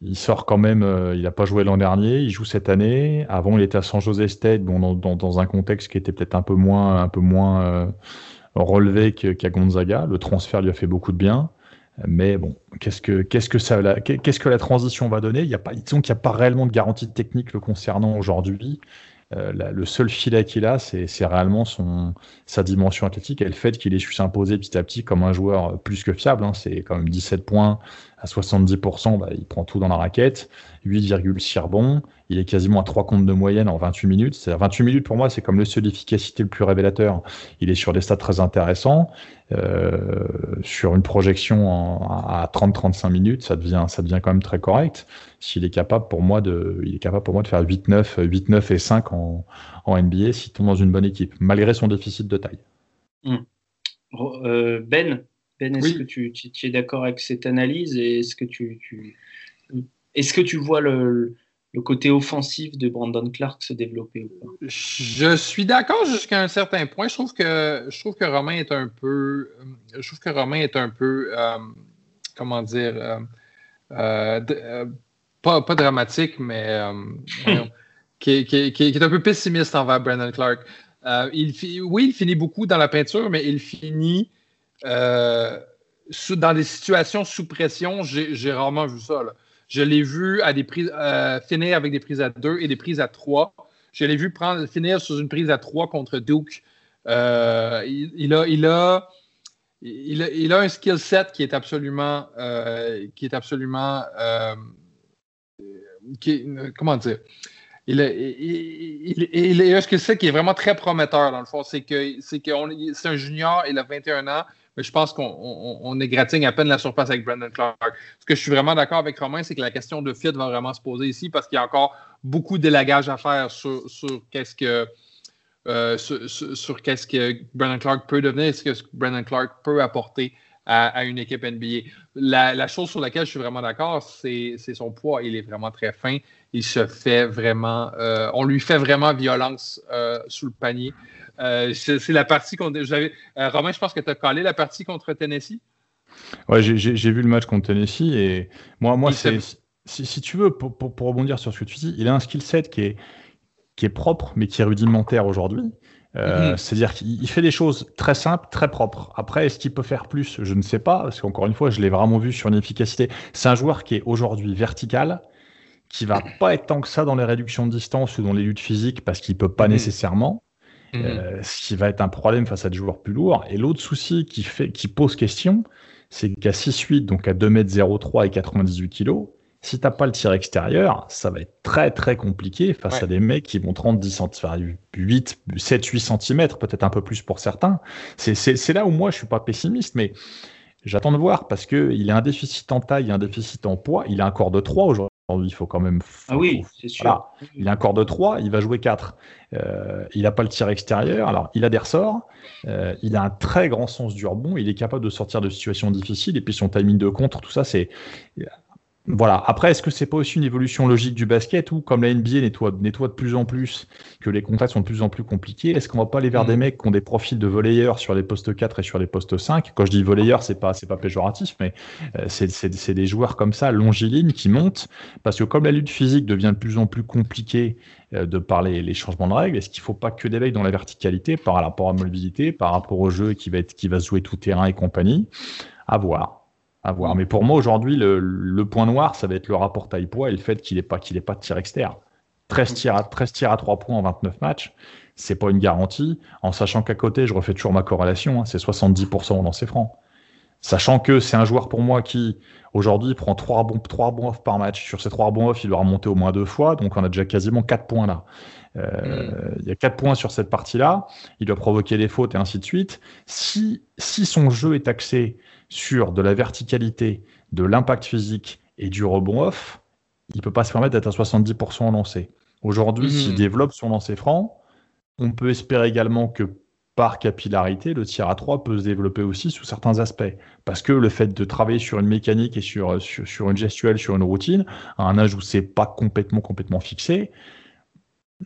il sort quand même, euh, il n'a pas joué l'an dernier, il joue cette année. Avant, il était à San Jose State, bon, dans, un contexte qui était peut-être un peu moins, un peu moins euh, relevé qu'à Gonzaga. Le transfert lui a fait beaucoup de bien. Mais bon, qu'est-ce que, que ça, qu'est-ce que la transition va donner? Il y a pas, disons qu'il n'y a pas réellement de garantie technique le concernant aujourd'hui. Euh, le seul filet qu'il a, c'est réellement son, sa dimension athlétique et le fait qu'il ait su s'imposer petit à petit comme un joueur plus que fiable. Hein. C'est quand même 17 points à 70%, bah, il prend tout dans la raquette, 8,6 rebonds, il est quasiment à 3 comptes de moyenne en 28 minutes. C'est 28 minutes pour moi, c'est comme le seul efficacité le plus révélateur. Il est sur des stats très intéressants. Euh, sur une projection à 30-35 minutes, ça devient, ça devient quand même très correct. S'il est capable pour moi de, il est capable pour moi de faire 8-9, 8-9 et 5 en, en NBA s'il tombe dans une bonne équipe, malgré son déficit de taille. Hmm. Euh, ben, ben est-ce que tu, tu, es d'accord avec cette analyse et est-ce que tu, tu est-ce que tu vois le, le côté offensif de Brandon Clark se développer ou pas? Je suis d'accord jusqu'à un certain point. Je trouve que je trouve que Romain est un peu je trouve que Romain est un peu euh, comment dire euh, euh, pas, pas, dramatique, mais qui, qui, qui, est un peu pessimiste envers Brandon Clark. il, oui, il finit beaucoup dans la peinture, mais il finit dans des situations sous pression. J'ai rarement vu ça. Je l'ai vu à des prises, euh, finir avec des prises à 2 et des prises à 3. Je l'ai vu prendre, finir sur une prise à 3 contre Duke. Euh, il, a, il, a, il, a, un skill set qui est absolument. Euh, qui est absolument. comment dire? Il, a, il, un skill set qui est vraiment très prometteur, dans le fond. C'est que c'est un junior, il a 21 ans je pense qu'on est gratigne à peine la surface avec Brandon Clark. Ce que je suis vraiment d'accord avec Romain, c'est que la question de fit va vraiment se poser ici parce qu'il y a encore beaucoup d'élagage à faire sur, qu'est-ce que sur, qu'est-ce que Brandon Clark peut devenir, ce que Brandon Clark peut apporter à, une équipe NBA. La, chose sur laquelle je suis vraiment d'accord, c'est son poids. Il est vraiment très fin. Il se fait vraiment, euh, on lui fait vraiment violence euh, sous le panier. Euh, c'est la partie qu'on. Romain, je pense que tu as collé la partie contre Tennessee? Ouais, j'ai vu le match contre Tennessee et moi, moi c'est. Si, tu veux, pour, pour, rebondir sur ce que tu dis, il a un skill set qui est, qui est propre, mais qui est rudimentaire aujourd'hui. Euh, mhm. C'est-à-dire qu'il fait des choses très simples, très propres. Après, est-ce qu'il peut faire plus? Je ne sais pas, parce qu'encore une fois, je l'ai vraiment vu sur une efficacité. C'est un joueur qui est aujourd'hui vertical, qui va pas être tant que ça dans les réductions de distance ou dans les luttes physiques, parce qu'il peut pas mhm. nécessairement. Mhm. Euh, ce qui va être un problème face à des joueurs plus lourds. Et l'autre souci qui, fait, qui pose question, c'est qu'à 6-8, donc à 2m03 et 98 kg, si t'as pas le tir extérieur, ça va être très très compliqué face à des mecs qui vont 30, 10 cm, 8, 7, 8 cm, peut-être un peu plus pour certains. C'est là où moi je suis pas pessimiste, mais j'attends de voir parce qu'il a un déficit en taille, un déficit en poids, il a un corps de 3 aujourd'hui. Il faut quand même. ah oui, c'est sûr. Il a un corps de 3, il va jouer 4. Euh, il n'a pas le tir extérieur. Alors, il a des ressorts. Euh, il a un très grand sens du rebond. Il est capable de sortir de situations difficiles. Et puis, son timing de contre, tout ça, c'est voilà. Après, est-ce que c'est pas aussi une évolution logique du basket où, comme la NBA nettoie, nettoie de plus en plus, que les contrats sont de plus en plus compliqués, est-ce qu'on va pas aller vers des mm. mecs qui ont des profils de volleyeurs sur les postes 4 et sur les postes 5 Quand je dis volleyeurs, c'est pas, c'est pas péjoratif, mais euh, c'est des joueurs comme ça, longilignes, qui montent, parce que comme la lutte physique devient de plus en plus compliquée euh, de par les, changements de règles, est-ce qu'il faut pas que des mecs dans la verticalité par rapport à la mobilité, par rapport au jeu qui va être, qui va se jouer tout terrain et compagnie? À voir à voir. Mais pour moi, aujourd'hui, le, point noir, ça va être le rapport taille-poids et le fait qu'il n'ait pas, qu'il pas de tir externe. 13 tirs, à, 13 tirs à 3 points en 29 matchs, c'est pas une garantie, en sachant qu'à côté, je refais toujours ma corrélation, hein, c'est 70% dans ses francs. Sachant que c'est un joueur pour moi qui, aujourd'hui, prend 3 bons, 3 bons off par match. Sur ces 3 bons off, il doit remonter au moins deux fois, donc on a déjà quasiment 4 points là. Euh, hmm. Il y a 4 points sur cette partie-là, il doit provoquer des fautes et ainsi de suite. Si, si son jeu est axé sur de la verticalité, de l'impact physique et du rebond off, il ne peut pas se permettre d'être à 70% en lancé. Aujourd'hui, s'il mhm. développe son lancer franc, on peut espérer également que par capillarité, le tir à 3 peut se développer aussi sous certains aspects. Parce que le fait de travailler sur une mécanique et sur, sur, une gestuelle, sur une routine, à un âge où c'est pas complètement, complètement fixé,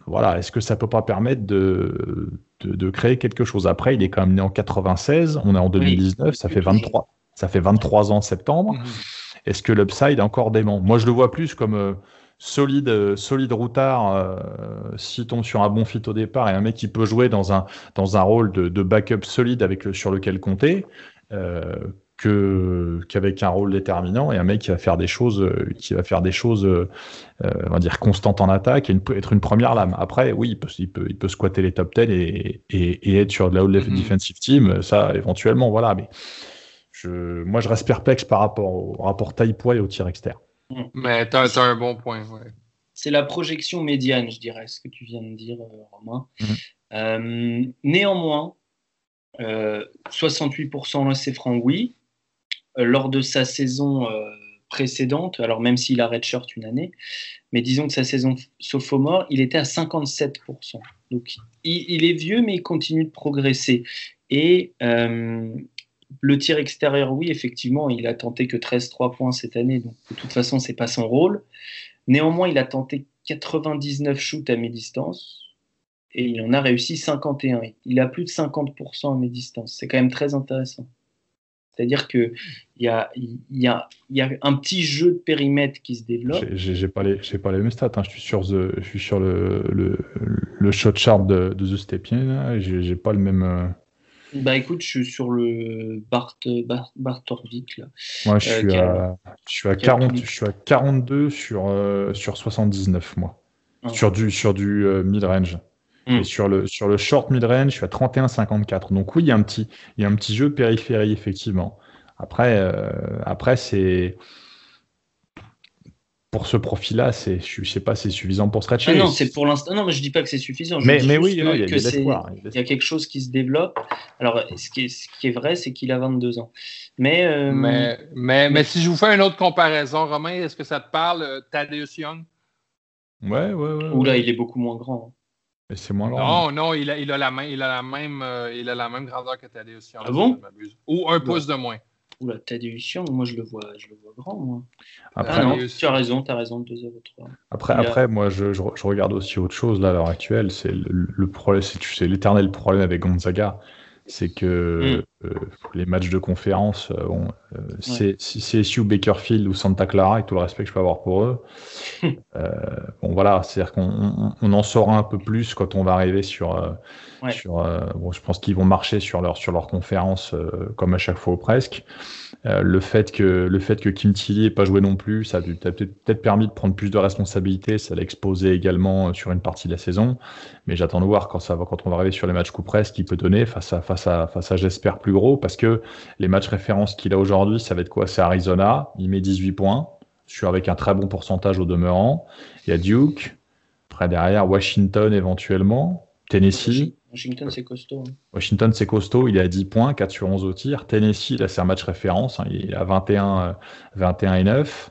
voilà, est-ce que ça peut pas permettre de, de, créer quelque chose. Après, il est quand même né en 96, on est en 2019, ça fait 23, ça fait 23 ans en septembre. Mhm. Est-ce que l'upside est encore dément? Moi, je le vois plus comme euh, solide, euh, solide routard euh, s'il tombe sur un bon fit au départ et un mec qui peut jouer dans un, dans un rôle de, de backup solide avec le, sur lequel compter qu'avec un rôle déterminant et un mec qui va faire des choses, euh, qui va faire des choses, euh, euh, on va dire constantes en attaque et être une première lame. Après, oui, il peut, il peut, il peut squatter les top 10 et, et, être sur de la haute mm-hmm. defensive team, ça éventuellement, voilà. Mais je, moi, je reste perplexe par rapport au rapport taille-poids et au tir externe. Mm. Mais tu as, un bon point. C'est la projection médiane, je dirais, ce que tu viens de dire, Romain. Mm-hmm. néanmoins, 68% lancé franc, oui. Euh, lors de sa saison euh, précédente, alors même s'il a redshirt une année, mais disons que sa saison sophomore, il était à 57%. Donc il, est vieux, mais il continue de progresser. Et euh, le tir extérieur, oui, effectivement, il a tenté que 13-3 points cette année, donc de toute façon, c'est pas son rôle. Néanmoins, il a tenté 99 shoots à mi-distance et il en a réussi 51. Il a plus de 50% à mi-distance. C'est quand même très intéressant. C'est-à-dire qu'il y a, y, a, y a un petit jeu de périmètre qui se développe. J'ai pas, les, pas les mêmes stats. Hein. Je suis sur, the, je suis sur le, le, le, shot chart de, de The Stepien. J'ai pas le même. Euh, bah écoute, je suis sur le Bart, Bart, Bartorvik. Là. Moi, je, suis euh, à, je, suis à 40, je suis à 42 sur, euh, sur 79, moi. Ah. Sur du, sur du mid-range. Et hmm. sur le, sur le short mid-range, je suis à 31-54. Donc oui, il y, a un petit, il y a un petit jeu périphérie, effectivement. Après, euh, après c'est pour ce profil-là, c'est, je sais pas, c'est suffisant pour stretcher. Ah non, c'est pour l'instant. Non, mais je dis pas que c'est suffisant. mais, mais oui, il y, a, il y a quelque chose qui se développe. Alors, ce qui est, ce qui est vrai, c'est qu'il a 22 ans. Mais, euh, mais, mais, mais, si je vous fais une autre comparaison, Romain, est-ce que ça te parle, euh, Thaddeus Young? Ouais, ouais, ouais. Ou là, il est beaucoup moins grand. Mais c'est moins long. Non, non, il a, il a, la, main, il a, la, même, il a la même grandeur que Thaddeus Ah bon? Ou un pouce de moins. Oula, Thaddeus moi je le vois, je le vois grand, moi. Après, ah non, tu as raison, tu as raison, 2-0-3. Après, après moi je, je, regarde aussi autre chose là à l'heure actuelle, c'est le, le problème, c'est l'éternel problème avec Gonzaga c'est que mm. Euh, les matchs de conférence, euh, bon, euh, c'est CSU, Bakerfield ou Santa Clara, avec tout le respect que je peux avoir pour eux. bon, voilà, c'est-à-dire qu'on on en saura un peu plus quand on va arriver sur. sur bon, je pense qu'ils vont marcher sur leur, sur leur conférence, comme à chaque fois ou presque. le, fait que, le fait que Kim Tilly n'ait pas joué non plus, ça a peut-être permis de prendre plus de responsabilités, ça l'a exposé également sur une partie de la saison. Mais j'attends de voir quand, ça va, quand on va arriver sur les matchs coup près, ce qu'il peut donner face à, face à, face à j'espère, plus gros, parce que les matchs références qu'il a aujourd'hui, ça va être quoi? C'est Arizona, il met 18 points, je suis avec un très bon pourcentage au demeurant. Il y a Duke, après derrière Washington éventuellement, Tennessee. Washington, c'est costaud. Hein. Washington, c'est costaud. Il est à 10 points, 4 sur 11 au tir. Tennessee, là, c'est un match référence. Hein. il est à 21, 21 et 9.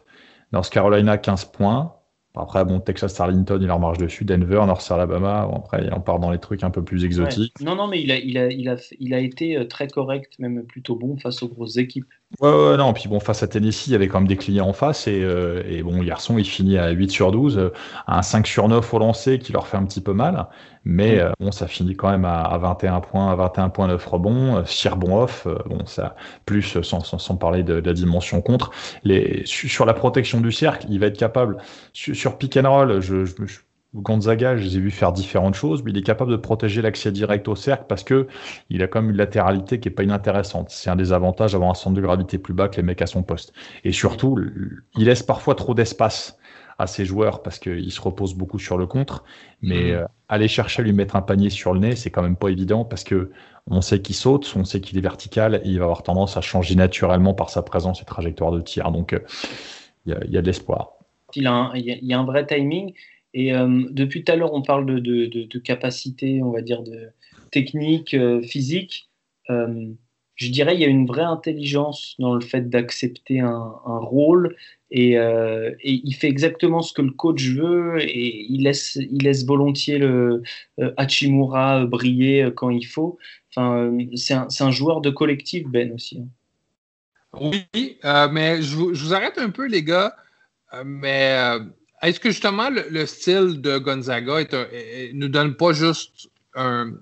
North Carolina, 15 points. Après, bon, Texas Arlington, il leur marche dessus. Denver, North Alabama. Bon, après, on part dans les trucs un peu plus exotiques. Non, non, mais il a, il, a, il, a, il a été euh, très correct, même plutôt bon face aux grosses équipes. Ouais, ouais, non. Puis bon, face à Tennessee, il y avait quand même des clients en face. Et, euh, et bon, Garçon, il finit à 8 sur 12, euh, à un 5 sur 9 au lancer qui leur fait un petit peu mal. Mais mm. euh, bon, ça finit quand même à, 21 points, à 21 points 9 rebonds, 6 rebonds off. bon, ça, plus sans, sans, sans parler de, la dimension contre. Les, sur la protection du cercle, il va être capable. Sur, sur pick and roll, je, je, je Gonzaga, je les ai vu faire différentes choses, mais il est capable de protéger l'accès direct au cercle parce que il a quand même une latéralité qui est pas inintéressante. C'est un des avantages d'avoir un centre de gravité plus bas que les mecs à son poste. Et surtout, il laisse parfois trop d'espace à ses joueurs parce qu'il se repose beaucoup sur le contre. Mais mmh. euh, aller chercher à lui mettre un panier sur le nez, c'est quand même pas évident parce que on sait qu'il saute, on sait qu'il est vertical et il va avoir tendance à changer naturellement par sa présence et trajectoire de tir. Donc, euh, il y, a de l'espoir. Il, il y a un vrai timing. Et euh, depuis tout à l'heure, on parle de, de, capacité, on va dire, de technique, euh, physique. Euh, je dirais il y a une vraie intelligence dans le fait d'accepter un, rôle et, il fait exactement ce que le coach veut et il laisse, volontiers le Hachimura briller quand il faut. Enfin, c'est un, joueur de collectif, Ben aussi. Hein. Oui, mais je je vous, arrête un peu, les gars. mais est-ce que justement le, style de Gonzaga ne nous donne pas juste un,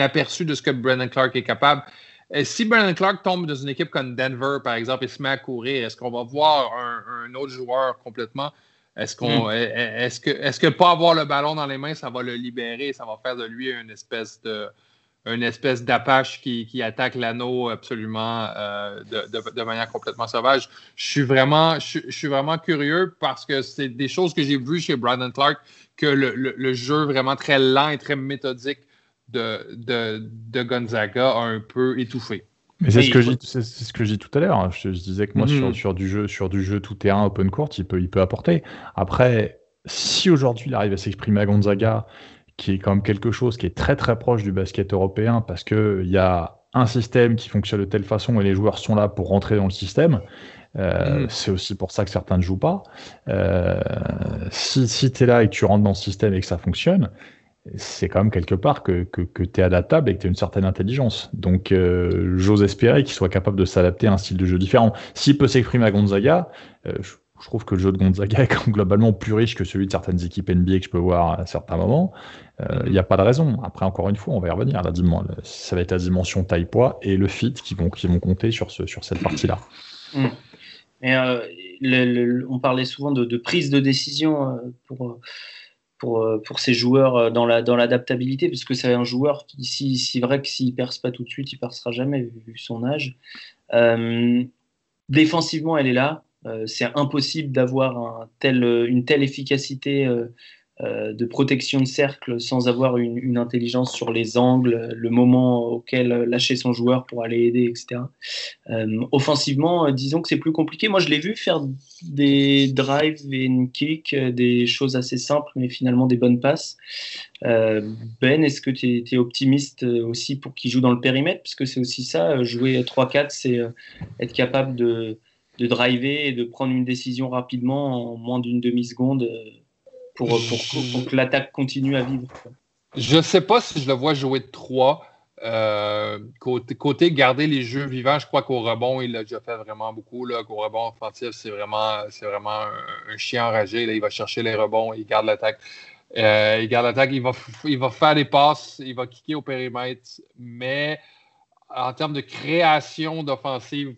aperçu de ce que Brandon Clark est capable? Si Brandon Clark tombe dans une équipe comme Denver, par exemple, et se met à courir, est-ce qu'on va voir un, autre joueur complètement? Est-ce qu'on, hmm. est-ce que, est-ce que pas avoir le ballon dans les mains, ça va le libérer, ça va faire de lui une espèce de, une espèce d'apache qui, qui, attaque l'anneau absolument euh, de, de, manière complètement sauvage. Je suis vraiment, je, suis vraiment curieux parce que c'est des choses que j'ai vues chez Brandon Clark, que le, le, jeu vraiment très lent et très méthodique de, de, Gonzaga a un peu étouffé. Mais c'est ce que j'ai, c'est ce que j'ai tout à l'heure. Je, disais que moi sur, mhm. sur, du jeu, sur du jeu tout terrain open court, il peut, il peut apporter. Après, si aujourd'hui il arrive à s'exprimer à Gonzaga qui est quand même quelque chose qui est très très proche du basket européen parce qu'il y a un système qui fonctionne de telle façon et les joueurs sont là pour rentrer dans le système. Euh, mm. C'est aussi pour ça que certains ne jouent pas. Euh, si si tu es là et que tu rentres dans le système et que ça fonctionne, c'est quand même quelque part que, que, que tu es adaptable et que tu as une certaine intelligence. Donc euh, j'ose espérer qu'il soit capable de s'adapter à un style de jeu différent. S'il peut s'exprimer à Gonzaga, euh, je je trouve que le jeu de Gonzaga est globalement plus riche que celui de certaines équipes NBA que je peux voir à certains moments. Euh, il n'y a pas de raison. Après, encore une fois, on va y revenir. La ça va être la dimension taille-poids et le fit qui vont, qui vont compter sur, ce, sur cette partie-là. Mm. Euh, on parlait souvent de, prise de décision euh, pour, pour, pour ces joueurs dans l'adaptabilité, la, dans parce que c'est un joueur qui, si, si vrai que s'il ne perce pas tout de suite, il ne percera jamais vu, son âge. défensivement, elle est là. Euh, c'est impossible d'avoir une telle efficacité euh, euh, de protection de cercle sans avoir une, intelligence sur les angles, le moment auquel lâcher son joueur pour aller aider, etc. offensivement, disons que c'est plus compliqué. Moi, je l'ai vu faire des drives et une kick, des choses assez simples, mais finalement des bonnes passes. ben, est-ce que tu es, optimiste aussi pour qu'il joue dans le périmètre? Parce que c'est aussi ça, jouer 3-4, c'est être capable de de driver et de prendre une décision rapidement en moins d'une demi-seconde euh, pour, pour, que l'attaque continue à vivre. Je ne sais pas si je le vois jouer de 3. Euh, côté, garder les jeux vivants, je crois qu'au rebond, il l'a déjà fait vraiment beaucoup. Là, qu'au rebond offensif, c'est vraiment, c'est vraiment un, chien enragé. Là, il va chercher les rebonds, il garde l'attaque. Euh, il garde l'attaque, il va, il va faire des passes, il va kicker au périmètre, mais en termes de création d'offensive,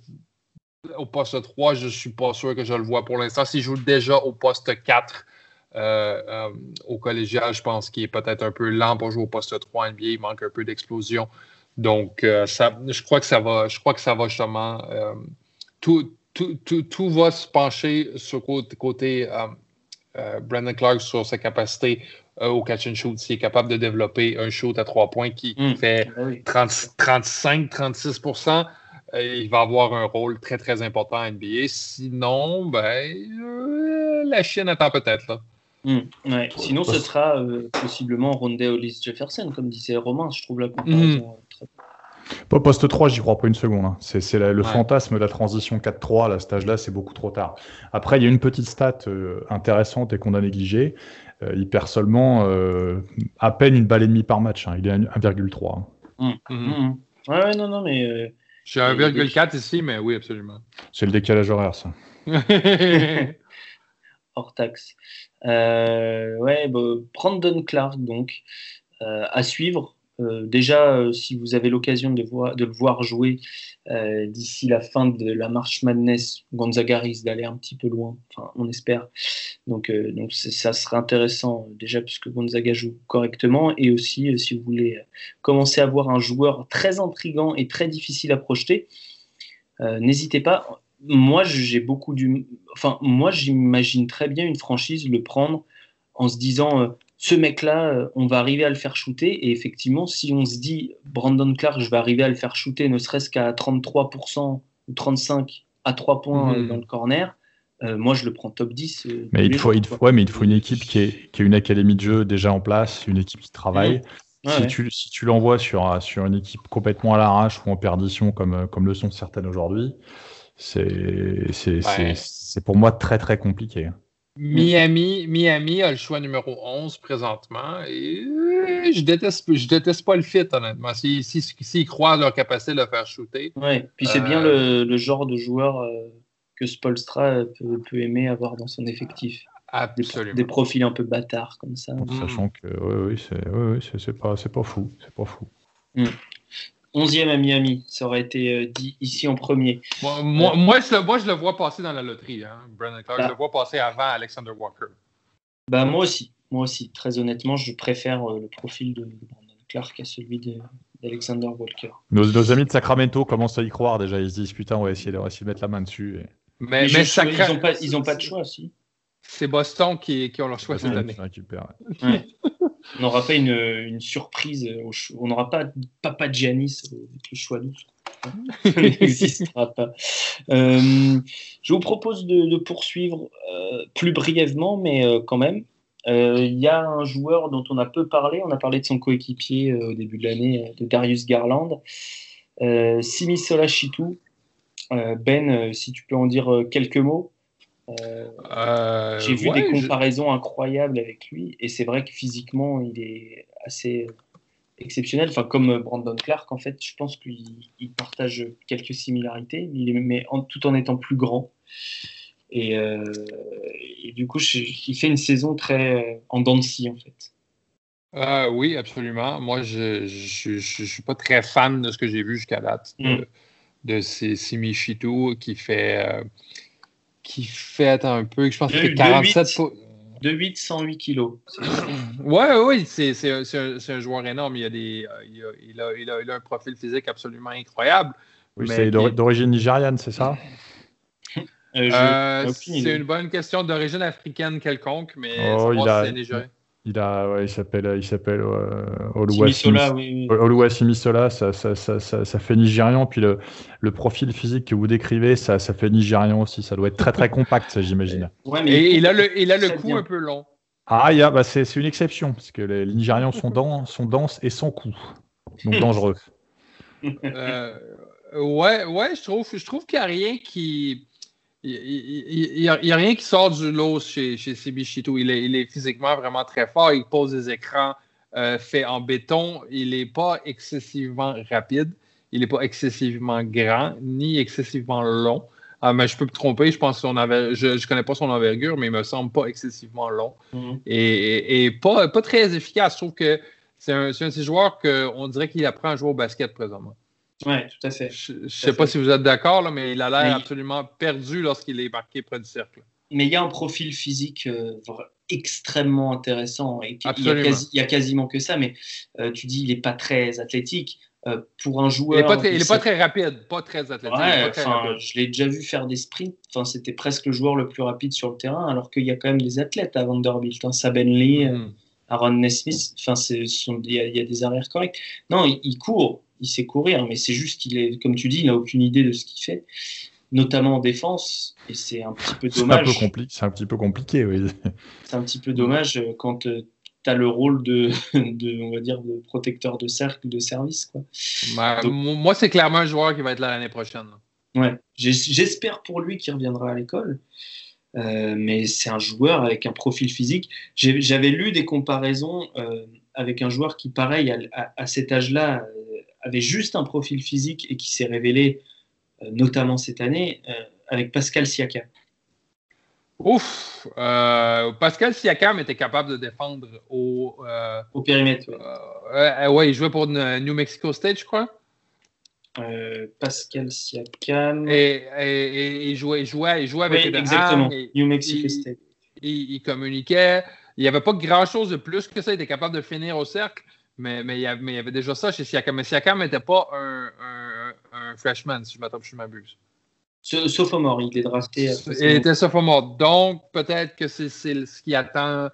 au poste 3, je ne suis pas sûr que je le vois pour l'instant. S'il joue déjà au poste 4 euh, euh, au collégial, je pense qu'il est peut-être un peu lent pour jouer au poste 3 NBA. Il manque un peu d'explosion. Donc, euh, ça, je crois que ça va, je crois que ça va justement. Tout, tout, tout, tout, va se pencher sur côté, côté Brandon Clark sur sa capacité au catch and shoot. S'il est capable de développer un shoot à trois points qui, hmm. fait 35-36 ben il va avoir un rôle très, très important à NBA. Sinon, ben, la Chine attend peut-être. là. Hmm, Sinon, ce sera euh, possiblement Rondé Hollis Jefferson, comme disait Romain. Je trouve la comparaison hmm. très pas poste 3, j'y crois pas une seconde. Hein. C'est le fantasme de la transition 4-3 à cet âge-là, c'est beaucoup trop tard. Après, il y a une petite stat euh, intéressante et qu'on a négligée. Euh, il perd seulement à peine une balle et demie par match. Hein. Il est à 1,3. Hein. Hmm. Ouais, non, non, mais. J'ai 1,4 ici, mais oui, absolument. C'est le décalage horaire, ça. Hors taxe. Euh, ouais, bah, Brandon Clark, donc, euh, à suivre. Euh, déjà, si vous avez l'occasion de, le voir jouer d'ici la fin de la marche Madness, Gonzaga risque d'aller un petit peu loin, enfin, on espère. Donc, ça serait intéressant, déjà, puisque Gonzaga joue correctement, et aussi, si vous voulez commencer à voir un joueur très intrigant et très difficile à projeter, n'hésitez pas moi, j'ai beaucoup du. Enfin, moi, j'imagine très bien une franchise le prendre en se disant euh, ce mec-là, euh, on va arriver à le faire shooter. Et effectivement, si on se dit Brandon Clark, je vais arriver à le faire shooter ne serait-ce qu'à 33% ou 35% à 3 points euh, mmh. dans le corner, moi, je le prends top 10. mais, il faut, il faut, mais il faut une équipe qui est, qui est, une académie de jeu déjà en place, une équipe qui travaille. Mmh. si, Tu, si, Tu, l'envoies sur, sur une équipe complètement à l'arrache ou en perdition, comme, comme le sont certaines aujourd'hui, c'est pour moi très très compliqué. Miami, Miami a le choix numéro 11 présentement et je déteste, je déteste pas le fit, honnêtement. S'ils si, si, croient leur capacité de le faire shooter. Oui, puis c'est bien euh, le, genre de joueur euh, que Spolstra peut, peut, aimer avoir dans son effectif. Absolument. Des, profils un peu bâtards comme ça. Sachant que, oui, oui, c'est oui, oui, pas, pas fou. C'est pas fou. Mm. 11e à Miami, ça aurait été euh, dit ici en premier. Moi, moi, moi, je, le vois passer dans la loterie, hein, Brandon Clark. Je bah. le vois passer avant Alexander Walker. Bah, moi aussi. Moi aussi. Très honnêtement, je préfère euh, le profil de Brandon Clark à celui d'Alexander Walker. Nos, amis de Sacramento commencent à y croire déjà. Ils se disent putain, on va essayer, de, mettre la main dessus. Mais, mais, ils n'ont pas, ils ont pas de choix, si. C'est Boston qui, qui, ont leur choix cette année. on n'aura pas une, surprise. on n'aura pas Papa Giannis avec le choix 12. Ça n'existera pas. Euh, je vous propose de, poursuivre euh, plus brièvement, mais euh, quand même. Il y a un joueur dont on a peu parlé. On a parlé de son coéquipier au début de l'année, de Darius Garland. Simi Chitou. ben, si tu peux en dire quelques mots. Euh, j'ai vu des comparaisons incroyables avec lui, et c'est vrai que physiquement, il est assez exceptionnel. Enfin, comme Brandon Clark, en fait, je pense qu'il partage quelques similarités, mais tout en étant plus grand. Et, euh, du coup, il fait une saison très en dents en fait. Euh, oui, absolument. Moi, je ne suis pas très fan de ce que j'ai vu jusqu'à date de, mm. de ces Simichitu qui fait qui fait un peu, je pense que 47 De 8, 108 kilos. ouais, oui, c'est un, joueur énorme. Il a, des, il a, il, a, il, a, un profil physique absolument incroyable. Oui, c'est d'origine nigériane, c'est ça? Euh, euh, c'est une bonne question d'origine africaine quelconque, mais oh, il a, il a, ouais, il s'appelle, il s'appelle Oluwa oui, Simisola, ça, ça, ça, ça, fait nigérian. Puis le, le, profil physique que vous décrivez, ça, ça fait nigérian aussi. Ça doit être très très compact, j'imagine. et il a le, il a le cou un peu long. Ah, il a, bah, c'est une exception parce que les, Nigérians sont, denses, sont denses et sans cou, donc dangereux. Euh, ouais, ouais, je trouve, je trouve qu'il n'y a rien qui il n'y a, a, rien qui sort du lot chez, chez Il est, il est, physiquement vraiment très fort. Il pose des écrans fait en béton. Il n'est pas excessivement rapide. Il n'est pas excessivement grand, ni excessivement long. Ah, mais je peux me tromper, je pense qu'on avait. Je ne connais pas son envergure, mais il me semble pas excessivement long. Mhm. Et, pas, pas très efficace. Je trouve que c'est un, un, de ces joueurs qu'on dirait qu'il apprend à jouer au basket présentement. Oui, tout à fait. Je ne sais pas si vous êtes d'accord, mais il a l'air absolument perdu lorsqu'il est marqué près du cercle. Mais il y a un profil physique euh, extrêmement intéressant. Et il n'y a, quasiment que ça, mais euh, tu dis il n'est pas très athlétique. Euh, pour un joueur. Il n'est pas, très rapide, pas très athlétique. je l'ai déjà vu faire des sprints. Enfin, C'était presque le joueur le plus rapide sur le terrain, alors qu'il y a quand même des athlètes à Vanderbilt. Hein, Saben Lee, mm. Aaron Nesmith. Il y, a des arrières corrects. Non, il, court, il sait courir, mais c'est juste qu'il est, comme tu dis, il n'a aucune idée de ce qu'il fait, notamment en défense. Et c'est un petit peu dommage. C'est un, petit peu compliqué, oui. C'est un petit peu dommage euh, quand euh, tu as le rôle de, de, on va dire, de protecteur de cercle, de service. Quoi. Bah, moi, c'est clairement un joueur qui va être là l'année prochaine. Ouais, j'espère pour lui qu'il reviendra à l'école. Euh, mais c'est un joueur avec un profil physique. J'avais lu des comparaisons euh, avec un joueur qui, pareil, à, cet âge-là, avait juste un profil physique et qui s'est révélé, notamment cette année, avec Pascal Siakam. Ouf! Euh, Pascal Siakam était capable de défendre au. Euh, au périmètre, oui. ouais, il jouait pour New Mexico State, je crois. Euh, Pascal Siakam. Et, et, il, jouait, il, jouait, il jouait avec oui, exactement. New Mexico State. Il, communiquait. Il n'y avait pas grand-chose de plus que ça. Il était capable de finir au cercle. Mais, mais, il, y avait, mais il y avait déjà ça chez Siakam. Mais Siakam n'était pas un, un, un, freshman, si je m'attends, je m'abuse. Sophomore, il est drafté. Il était sophomore. Donc, peut-être que c'est ce qui attend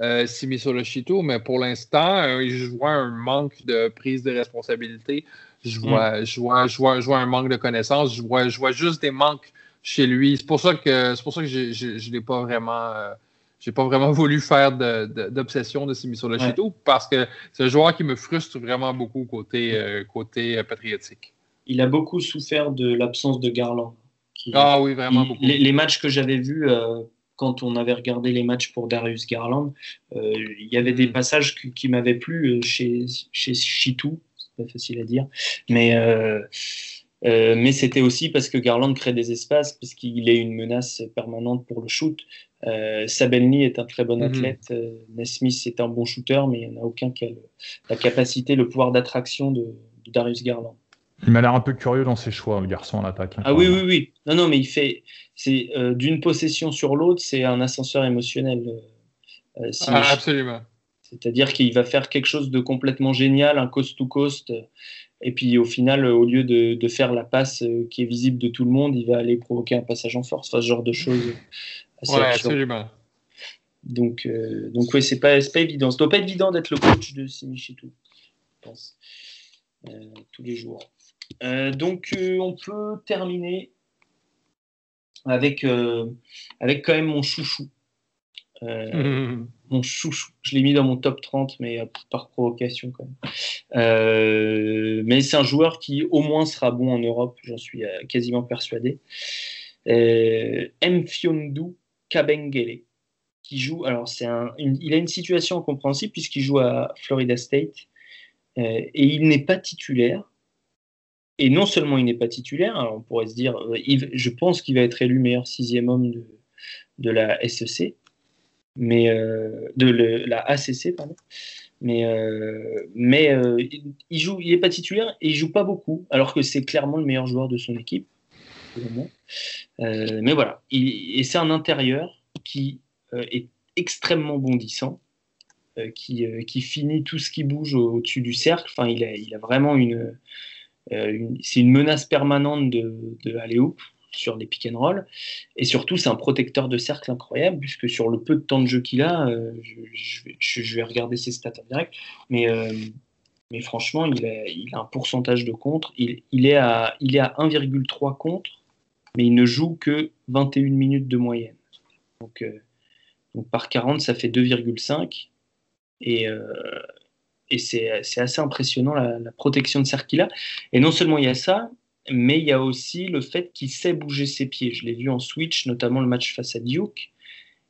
euh, Simi Solochito, mais pour l'instant, euh, je vois un manque de prise de responsabilité. Je vois, mm. je, vois, je, vois, je vois, un manque de connaissances. Je vois, je vois juste des manques chez lui. C'est pour ça que, c'est pour ça que je ne l'ai pas vraiment. Euh, j'ai pas vraiment voulu faire d'obsession de, de Simi Solochito parce que c'est un joueur qui me frustre vraiment beaucoup côté, euh, côté patriotique. Il a beaucoup souffert de l'absence de Garland ah oui, vraiment beaucoup. Les, matchs que j'avais vus euh, quand on avait regardé les matchs pour Darius Garland, euh, il y avait des mm. passages qui, m'avaient plu euh, chez, chez Chitou, c'est pas facile à dire, mais, mais c'était aussi parce que Garland crée des espaces, parce qu'il est une menace permanente pour le shoot. Euh, Sabenli est un très bon mm-hmm. athlète, Nesmith est un bon shooter, mais il n'y en a aucun qui a la capacité, le pouvoir d'attraction de Darius Garland. Il m'a l'air un peu curieux dans ses choix, le garçon en attaque. Hein, ah oui, oui, oui. Non, non, mais il fait. C'est euh, d'une possession sur l'autre, c'est un ascenseur émotionnel. Euh, euh, ah, absolument. C'est-à-dire qu'il va faire quelque chose de complètement génial, un coast-to-coast, et puis au final, au lieu de, faire la passe qui est visible de tout le monde, il va aller provoquer un passage en force, enfin, ce genre de choses. Oui, absolument. Donc, donc oui, c'est pas, pas évident. Ce doit pas être évident d'être le coach de Simichitu, je pense, tous les jours. Euh, donc, euh, on peut terminer avec, euh, avec quand même mon chouchou. Mon chouchou. Je l'ai mis dans mon top 30, mais par provocation quand même. mais c'est un joueur qui au moins sera bon en Europe, j'en suis quasiment persuadé. M. Fiondu Kabengele, qui joue. Alors, c'est il a une situation incompréhensible puisqu'il joue à Florida State et il n'est pas titulaire. Et non seulement il n'est pas titulaire, on pourrait se dire, euh, je pense qu'il va être élu meilleur sixième homme de, la SEC, mais euh, de la ACC, pardon. Mais, euh, mais il joue, il n'est pas titulaire et il joue pas beaucoup, alors que c'est clairement le meilleur joueur de son équipe. Mais voilà, et c'est un intérieur qui est extrêmement bondissant, qui, qui, finit tout ce qui bouge au-dessus du cercle. Enfin, il a, il a vraiment une euh, c'est une menace permanente de, de aller sur les pick and roll. Et surtout, c'est un protecteur de cercle incroyable, puisque sur le peu de temps de jeu qu'il a, euh, je, vais, regarder ses stats en direct, mais, euh, mais franchement, il a, il a, un pourcentage de contre. Il, il est à, il est à 1,3 contre, mais il ne joue que 21 minutes de moyenne. Donc, donc par 40, ça fait 2,5. Et, et c'est assez impressionnant la, protection de cercle qu'il a. Et non seulement il y a ça, mais il y a aussi le fait qu'il sait bouger ses pieds. Je l'ai vu en switch, notamment le match face à Duke,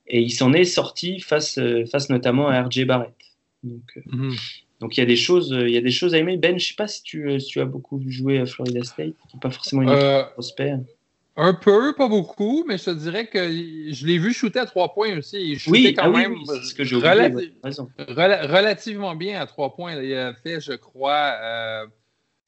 et il s'en est sorti face, face notamment à RJ Barrett. Donc, mhm. donc il y a des choses, il y a des choses à aimer. Ben, je sais pas si tu, tu as beaucoup joué à Florida State, qui n'est pas forcément une équipe prospère. Un peu, pas beaucoup, mais je te dirais que je l'ai vu shooter à trois points aussi. Il oui, quand ah même ce que relativement bien à trois points. Il a fait, je crois, euh,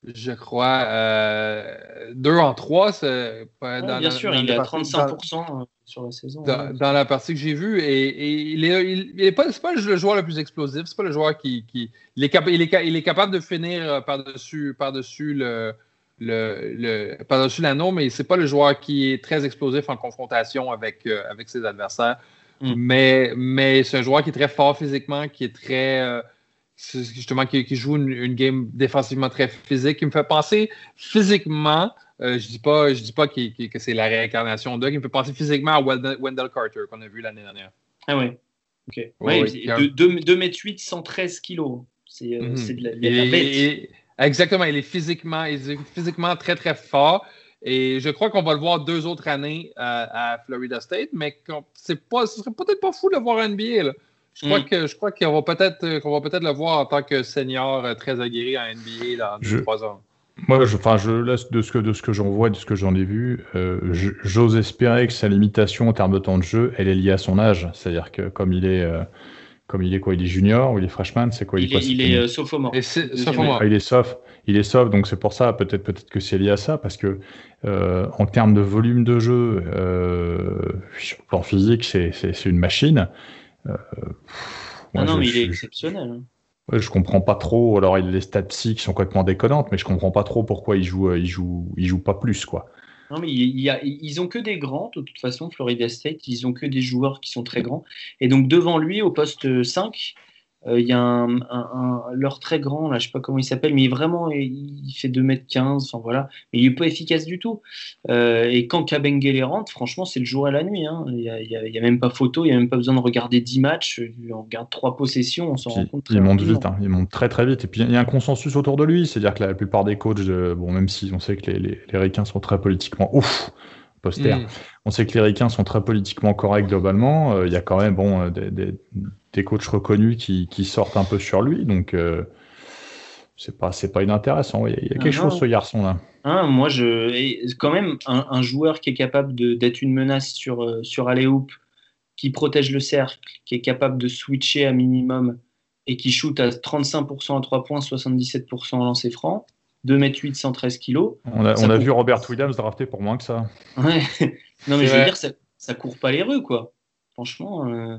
je crois, euh, deux en trois. bien sûr, il est à 35% sur la saison. Dans, la partie que j'ai vue. Et, il n'est est pas, pas, le joueur le plus explosif. C'est pas le joueur qui. qui il, est il, est, il, est, capable de finir par-dessus par -dessus le le, le par-dessus l'anneau, mais c'est pas le joueur qui est très explosif en confrontation avec, euh, avec ses adversaires. Mm. Mais, mais c'est un joueur qui est très fort physiquement, qui est très. Euh, justement, qui, joue une, game défensivement très physique, qui me fait penser physiquement. Euh, je dis pas, je dis pas que c'est la réincarnation de, qui me fait penser physiquement à Wendell, Carter qu'on a vu l'année dernière. Ah oui. OK. Ouais, 2, m 8, 113 kilos. C'est mm-hmm. de la, bête. Exactement, il est physiquement, physiquement très, très fort. Et je crois qu'on va le voir deux autres années à, Florida State, mais c'est pas, ce serait peut-être pas fou de le voir à NBA. Je crois mm. que je crois qu'on va peut-être qu'on va peut-être le voir en tant que senior euh, très aguerri en NBA dans deux, trois ans. Moi, je, enfin, je laisse de ce que de ce que j'en vois, de ce que j'en ai vu, euh, j'ose espérer que sa limitation en termes de temps de jeu, elle est liée à son âge. C'est-à-dire que comme il est euh, comme il est quoi Il est junior ou il est freshman C'est quoi Il, est, il est, euh, sophomore. Ah, il est soft. Il est soft, donc c'est pour ça. Peut-être peut-être que c'est lié à ça, parce que euh, en termes de volume de jeu, euh, sur le plan physique, c'est une machine. Euh, ah non, mais il est exceptionnel. Hein. Ouais, je comprends pas trop. Alors, il a les stats psy qui sont complètement déconnantes, mais je comprends pas trop pourquoi il joue, il joue, il joue pas plus, quoi. Non, mais ils ont que des grands, de toute façon, Florida State, ils ont que des joueurs qui sont très grands. Et donc, devant lui, au poste 5, euh, il y a un, leur très grand, là, je sais pas comment il s'appelle, mais vraiment, il fait 2m15, enfin voilà, mais il est pas efficace du tout. Euh, et quand Kabengele rentre, franchement, c'est le jour et la nuit. Hein. Il n'y a, même pas photo, il n'y a même pas besoin de regarder 10 matchs. On regarde trois possessions, on s'en rend compte. il monte vite, hein. il monte très très vite. Et puis il y a un consensus autour de lui, c'est-à-dire que la plupart des coachs, bon, même si on sait que les, les, les sont très politiquement ouf, poster. Mm. On sait que les Ricains sont très politiquement corrects globalement. Euh, il y a quand même bon, des, des coachs reconnus qui, qui, sortent un peu sur lui. Donc, euh, c'est pas, c'est pas inintéressant. Il y a, quelque chose, ce garçon-là. Hein, moi, je, quand même, un, joueur qui est capable d'être une menace sur, euh, sur Alley-Hoop, qui protège le cercle, qui est capable de switcher à minimum et qui shoot à 35% à 3 points, 77% en lancer franc. 2m8, 113 kg. On a, on a vu Robert Williams drafté pour moins que ça. Ouais. non, mais je veux dire, ça, ça court pas les rues, quoi. Franchement. Euh,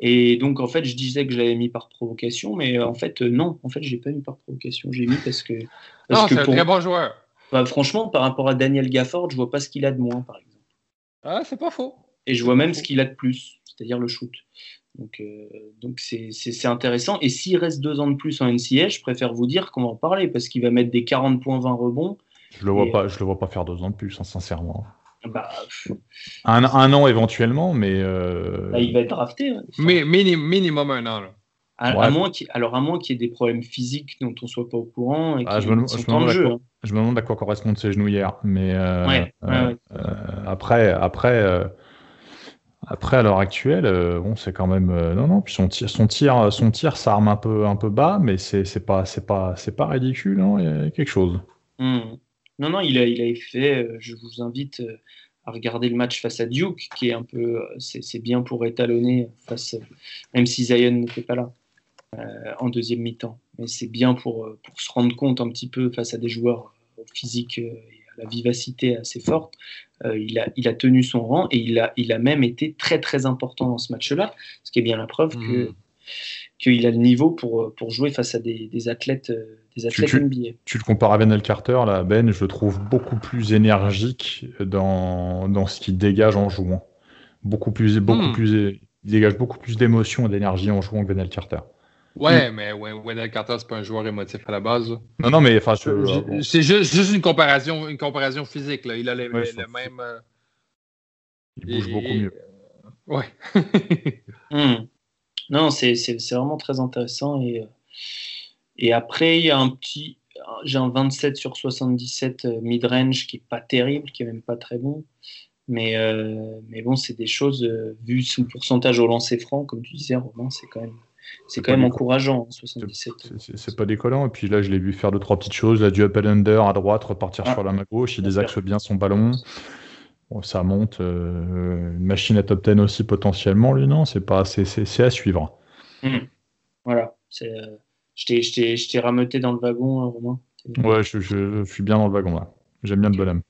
et donc, en fait, je disais que je l'avais mis par provocation, mais euh, en fait, euh, non, en fait, j'ai pas mis par provocation. J'ai mis parce que. non, c'est un très bon joueur. Bah, franchement, par rapport à Daniel Gafford, je vois pas ce qu'il a de moins, par exemple. Ah, c'est pas faux. Et je vois même ce qu'il a de plus, c'est-à-dire le shoot. Donc, euh, donc c'est intéressant. Et s'il reste deux ans de plus en NCA, je préfère vous dire qu'on va en parler parce qu'il va mettre des 40 points 20 rebonds. Je le vois pas, je le vois pas faire deux ans de plus, hein, sincèrement. Bah, un, un, an éventuellement, mais. Euh... Bah, il va être drafté. Hein, mais minimum un an. Là. À, moins alors, à moins qu'il y ait des problèmes physiques dont on ne soit pas au courant. Et ah, je, me, je, me jeu, hein. je, me, demande à quoi correspondent ses genoux hier. Mais euh, ouais, euh, euh, après, après, après, à l'heure actuelle, bon, c'est quand même. non, non, puis son tir, son tir, son tir s'arme un peu, un peu bas, mais c'est pas, pas, pas ridicule. Hein, il y a quelque chose. Hmm. Non, non, il a, il a fait. je vous invite à regarder le match face à Duke, qui est un peu, c'est bien pour étalonner face, même si Zion n'était pas là euh, en deuxième mi-temps. Mais c'est bien pour, pour se rendre compte un petit peu face à des joueurs physiques et à la vivacité assez forte. Euh, il, a, il a tenu son rang et il a, il a même été très très important dans ce match-là, ce qui est bien la preuve que mmh qu'il a le niveau pour, pour jouer face à des, des athlètes, des athlètes tu, NBA. Tu, le compares à Ben Carter, là, Ben, je le trouve beaucoup plus énergique dans, dans ce qu'il dégage en jouant. Beaucoup plus, beaucoup hmm. plus, il dégage beaucoup plus d'émotion et d'énergie en jouant que Ben Carter. Ouais, mais Wendell Carter, c'est pas un joueur émotif à la base. Non, non, mais enfin, c'est juste, juste, une comparaison, une comparaison physique. Là. Il a le même. Euh, il bouge beaucoup mieux. Ouais. Hmm. Non, c'est vraiment très intéressant. Et, euh, et après, il y a un petit. J'ai un 27 sur 77 euh, mid-range qui n'est pas terrible, qui n'est même pas très bon. Mais, euh, mais bon, c'est des choses, vu son pourcentage au lancer franc, comme tu disais, Romain, c'est quand même. c'est quand même encourageant, 77. Hein, c'est pas décollant. Et puis là, je l'ai vu faire deux, trois petites choses. Là, du up and under à droite, repartir ah. sur la main gauche. Il désaxe bien son ballon. Ça monte. Euh, une machine à top 10 aussi potentiellement, lui, non? C'est pas, c'est à suivre. Mmh. Voilà. Euh, je t'ai rameuté dans le wagon, hein, Romain. Ouais, je, je, suis bien dans le wagon là. J'aime bien le bonhomme.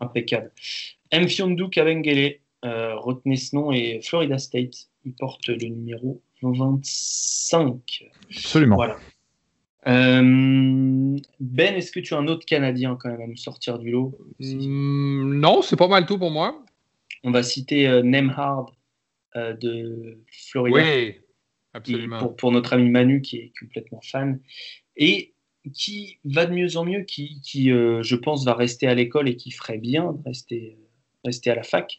Impeccable. M. Fiondu Kavengele, euh, retenez ce nom, et Florida State. Il porte le numéro 25. Absolument. Voilà. Euh, ben, est-ce que tu as un autre Canadien quand même à nous sortir du lot hmm, Non, c'est pas mal tout pour moi. On va citer euh, Nemhard euh, de Florida. Oui, absolument. Pour, pour, notre ami Manu qui est complètement fan. Et qui va de mieux en mieux, qui, qui je pense, va rester à l'école et qui ferait bien de rester rester à la fac,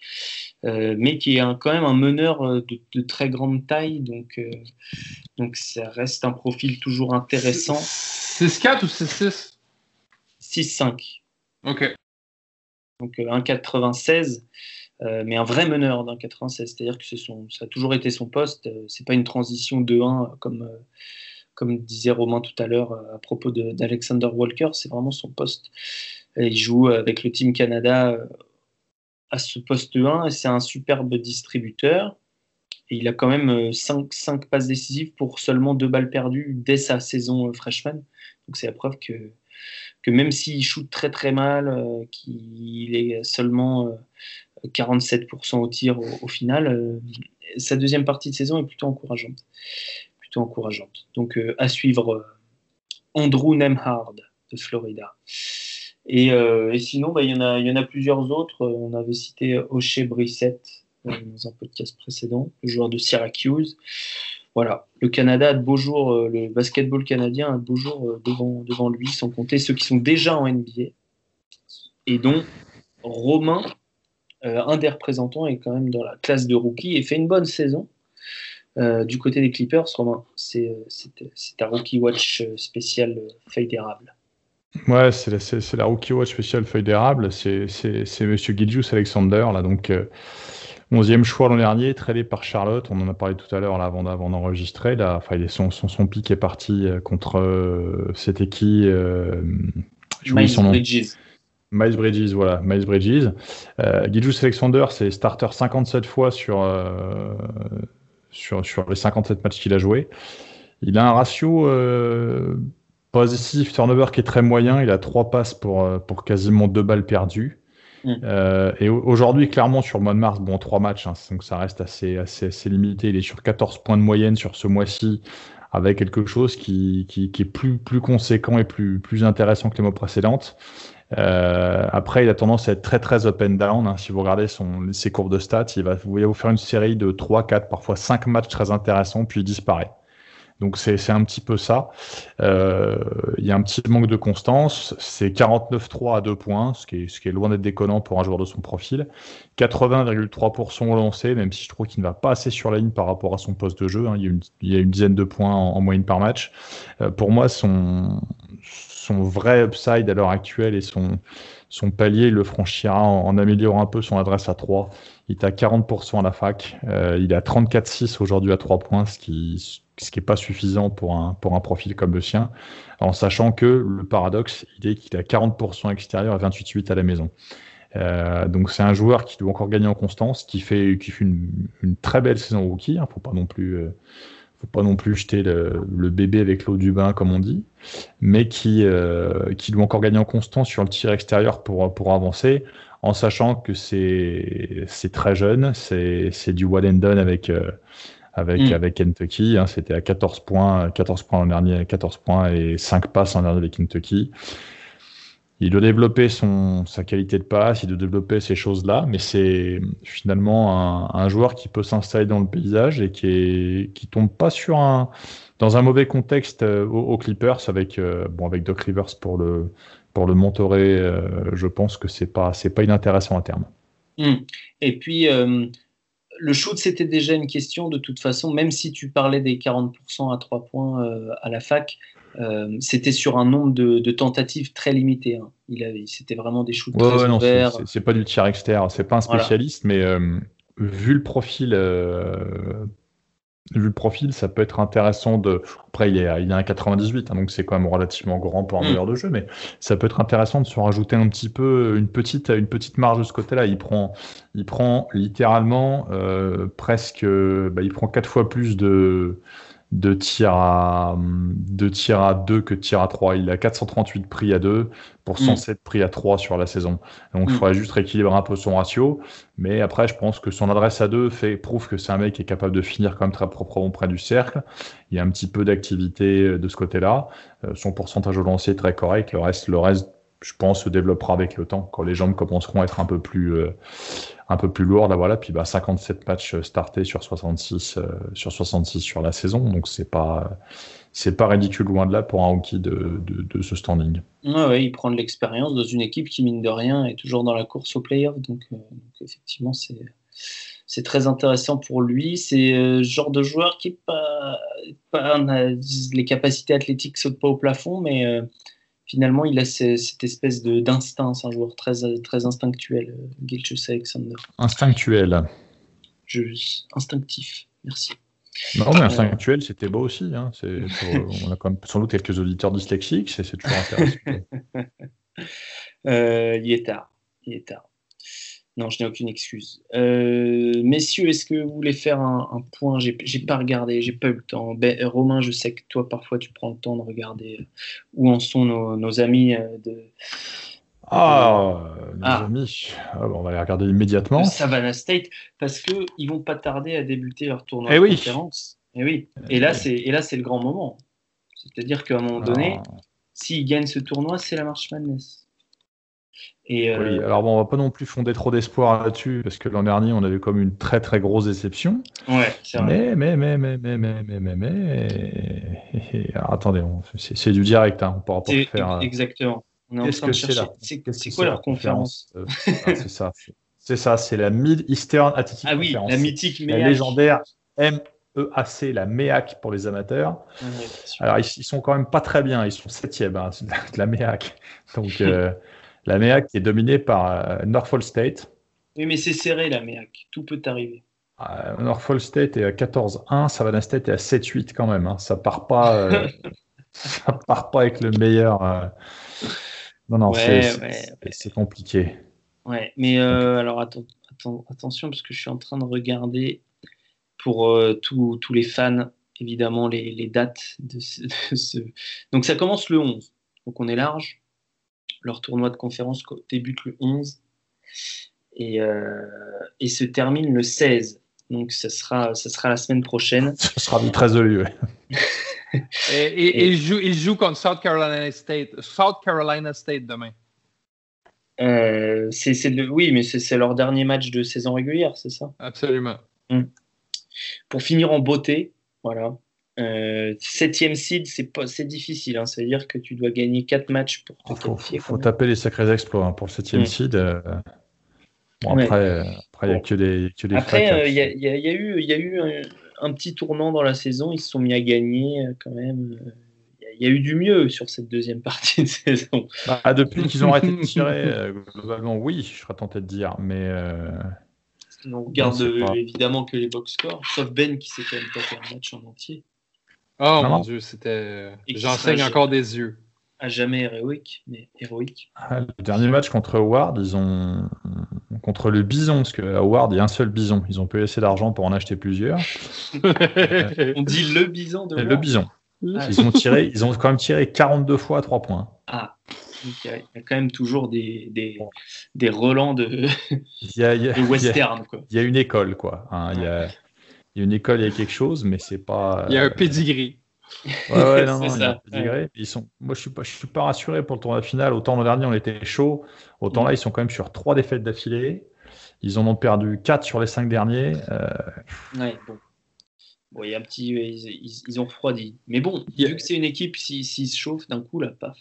euh, mais qui est quand même un meneur euh, de, très grande taille, donc, euh, donc ça reste un profil toujours intéressant. 6-4 ou 6-6 6-5. Ok. Donc 1,96, mais un vrai meneur d'un 96, c'est-à-dire que son, ça a toujours été son poste, c'est pas une transition 2-1 comme comme disait Romain tout à l'heure à propos d'Alexander Walker, c'est vraiment son poste. Il joue avec le Team Canada à ce poste 1 et c'est un superbe distributeur. Il a quand même 5, euh, passes décisives pour seulement 2 balles perdues dès sa saison euh, freshman. Donc c'est la preuve que, que même s'il shoot très très mal, euh, qu'il est seulement 47% au tir au, final, sa deuxième partie de saison est plutôt encourageante. Plutôt encourageante. Donc à suivre Andrew Nemhard de Florida. Euh, et, sinon, bah, il, y en a, plusieurs autres. On avait cité O'Shea Brissett euh, dans un podcast précédent, le joueur de Syracuse. Voilà, le Canada a de beaux jours, euh, le basketball canadien a de beaux jours devant, devant lui, sans compter ceux qui sont déjà en NBA. Et dont Romain, un des représentants, est quand même dans la classe de rookie et fait une bonne saison. du côté des Clippers, Romain, c'est un rookie watch spécial feuille d'érable. Ouais, c'est la, la, Rookie Watch spéciale feuille d'érable. C'est Monsieur Gidjus Alexander, là, donc 11e euh, choix l'an dernier, tradé par Charlotte. On en a parlé tout à l'heure avant, avant d'enregistrer. Là, enfin, son, son, son, pic est parti euh, contre euh, c'était qui Miles Bridges. Miles Bridges, voilà, Miles Bridges. Euh, Alexander, c'est starter 57 fois sur, sur, sur les 57 matchs qu'il a joué. Il a un ratio Positif turnover qui est très moyen, il a trois passes pour, euh, pour quasiment deux balles perdues. Mm. Euh, et aujourd'hui, clairement, sur le mois de mars, bon, trois matchs, hein, donc ça reste assez, assez, assez limité. Il est sur 14 points de moyenne sur ce mois-ci, avec quelque chose qui, qui, qui, est plus, plus conséquent et plus, plus intéressant que les mois précédentes. Euh, après, il a tendance à être très très up and down. Hein. Si vous regardez son, ses courbes de stats, il va vous, vous faire une série de 3, 4, parfois 5 matchs très intéressants, puis il disparaît. Donc c'est un petit peu ça. Euh, il y a un petit manque de constance. C'est 49-3 à 2 points, ce qui est, ce qui est loin d'être déconnant pour un joueur de son profil. 80,3% au lancer, même si je trouve qu'il ne va pas assez sur la ligne par rapport à son poste de jeu. Hein. Il, y a une, il, y a une, dizaine de points en, moyenne par match. Euh, pour moi, son, son vrai upside à l'heure actuelle et son, son palier, il le franchira en, améliorant un peu son adresse à 3. Il est à 40% à la fac. Euh, il est à 34,6 aujourd'hui à 3 points, ce qui ce qui n'est pas suffisant pour un, pour un profil comme le sien, en sachant que le paradoxe, il est qu'il à 40% extérieur et 28,8% à la maison. Euh, donc c'est un joueur qui doit encore gagner en constance, qui fait, qui fait une, très belle saison rookie. Il hein, faut pas non plus, euh, faut pas non plus jeter le, bébé avec l'eau du bain comme on dit, mais qui, euh, qui doit encore gagner en constance sur le tir extérieur pour, pour avancer, en sachant que c'est, très jeune, c'est, c'est du one and done avec avec, mm. avec Kentucky. Hein, C'était à 14 points, 14 points en dernier, 14 points et 5 passes en dernier avec Kentucky. Il doit développer son, sa qualité de passe, il doit développer ces choses-là, mais c'est finalement un, un, joueur qui peut s'installer dans le paysage et qui est, qui tombe pas sur un, dans un mauvais contexte euh, aux, Clippers avec, euh, bon, avec Doc Rivers pour le, pour le mentorer. Euh, je pense que c'est pas, c'est pas inintéressant à terme. Mm. Et puis, le shoot, c'était déjà une question de toute façon, même si tu parlais des 40% à 3 points euh, à la fac, euh, c'était sur un nombre de, tentatives très limité. Hein. Il c'était vraiment des shoots très ouverts. C'est pas du tir externe, c'est pas un spécialiste, mais euh, vu le profil vu le profil, ça peut être intéressant de. Après, il est, il est un 98, hein, donc c'est quand même relativement grand pour un mm. meilleur de jeu, mais ça peut être intéressant de se rajouter un petit peu une petite, une petite marge de ce côté-là. Il prend, il prend littéralement euh, presque, bah, il prend quatre fois plus de de tir à de tir à 2 que de tir à 3. Il a 438 prix à 2 pour 107 mm. prix à 3 sur la saison. Donc il mm. faudrait juste rééquilibrer un peu son ratio. Mais après, je pense que son adresse à 2 fait, prouve que c'est un mec qui est capable de finir quand même très proprement près du cercle. Il y a un petit peu d'activité de ce côté-là. Euh, son pourcentage au lancer est très correct. Le reste, le reste, je pense, se développera avec le temps quand les jambes commenceront à être un peu plus euh, un peu plus lourde. Voilà, puis bah, 57 matchs startés sur 66 euh, sur 66 sur la saison, donc c'est pas pas ridicule loin de là pour un hockey de, ce standing. Ouais, il prend de l'expérience dans une équipe qui mine de rien est toujours dans la course au playoff, donc, euh, donc effectivement c'est c'est très intéressant pour lui. C'est euh, genre de joueur qui pas, pas les capacités athlétiques sautent pas au plafond, mais finalement, il a cette espèce d'instinct. C'est un joueur très, très instinctuel, Gilchus Alexander. Instinctuel. Je, instinctif, merci. Non, mais instinctuel, c'était beau aussi. Hein. on a quand même sans doute quelques auditeurs dyslexiques, c'est toujours intéressant. euh, il est tard. Il est tard. Non, je n'ai aucune excuse. Euh, messieurs, est-ce que vous voulez faire un, point? J'ai pas regardé, j'ai pas eu le temps. Ben, Romain, je sais que toi, parfois, tu prends le temps de regarder euh, où en sont nos, amis euh, de. Ah, nos ah. amis. Ah, on va les regarder immédiatement. Savannah State, parce que ils vont pas tarder à débuter leur tournoi eh de conférence. Et eh oui. Et là, c'est et là, c'est le grand moment. C'est-à-dire qu'à un moment donné, ah. s'ils gagnent ce tournoi, c'est la marche madness. Euh, alors bon, on va pas non plus fonder trop d'espoir là-dessus, parce que l'an dernier, on avait comme une très très grosse déception. Ouais, c'est vrai. Mais, mais, mais, mais, mais, mais, mais, mais, Alors, attendez, c'est du direct, hein, on pourra pas faire. Euh, exactement. Qu'est-ce que c'est là C'est quoi leur conférence, euh, C'est ça. C'est ça, c'est la Mid-Eastern Athletic Ah oui, la mythique MEAC. La légendaire MEAC, la MEAC pour les amateurs. alors, ils, sont quand même pas très bien, ils sont septièmes, hein, la MEAC. Donc. La MEAC qui est dominée par euh, Norfolk State. Oui, mais c'est serré la MEAC. Tout peut arriver. Euh, Norfolk State est à 14-1, Savannah State est à 7-8 quand même. Hein. Ça part pas, euh, ça part pas avec le meilleur. Non, non, c'est compliqué. Ouais, mais alors attention parce que je suis en train de regarder pour tous les fans évidemment les, dates de ce, Donc ça commence le 11, donc on est large. Leur tournoi de conférence débute le 11 et, euh, et se termine le 16. Donc, ça sera, ça sera la semaine prochaine. Ça sera du 13 lieu. et, et, il, joue, il joue contre South Carolina State, South Carolina State demain. Euh, c'est, oui, mais c'est, leur dernier match de saison régulière, c'est ça? Absolument. Hmm. Pour finir en beauté, voilà, euh, septième seed, c'est pas, c'est difficile. Hein. Ça veut dire que tu dois gagner quatre matchs pour te faut, qualifier. faut taper les sacrés exploits hein, pour le septième mm. seed. Euh. Bon, après, après, il n'y a que des, que des Après, il y, y, a eu, y a eu un, petit tournant dans la saison. Ils se sont mis à gagner euh, quand même. Il y a eu du mieux sur cette deuxième partie de saison. Bah, depuis qu'ils ont arrêté de tirer, globalement, oui, je serais tenté de dire. Mais. On regarde évidemment que les box scores, sauf Ben qui s'est quand même tapé un match en entier. Oh mon dieu, c'était. J'enseigne encore des yeux. À jamais héroïque, mais héroïque. Ah, le dernier match contre Howard, ils ont. Contre le bison, parce qu'à Howard, il y a un seul bison. Ils ont pas assez d'argent pour en acheter plusieurs. On dit le bison de Le bison. Ah. Ils, ont tiré, ils ont quand même tiré 42 fois à 3 points. Ah, il y, a, quand même toujours des, des, des relents de, il y a, western. Il y, a une école, quoi. Hein, il y a il y a une école, il y a quelque chose, mais c'est pas. Il y a un pedigree. Ouais, ouais, non, non, ça. Ils sont... Moi, je suis pas, je suis pas rassuré pour le tournoi final. Autant l'an dernier, on était chaud. Autant là, ils sont quand même sur trois défaites d'affilée. Ils en ont perdu quatre sur les cinq derniers. Euh... Ouais, bon. Bon, il y a un petit. Ils, ils, ont refroidi. Mais bon, vu que c'est une équipe, s'ils se chauffent d'un coup, là, paf.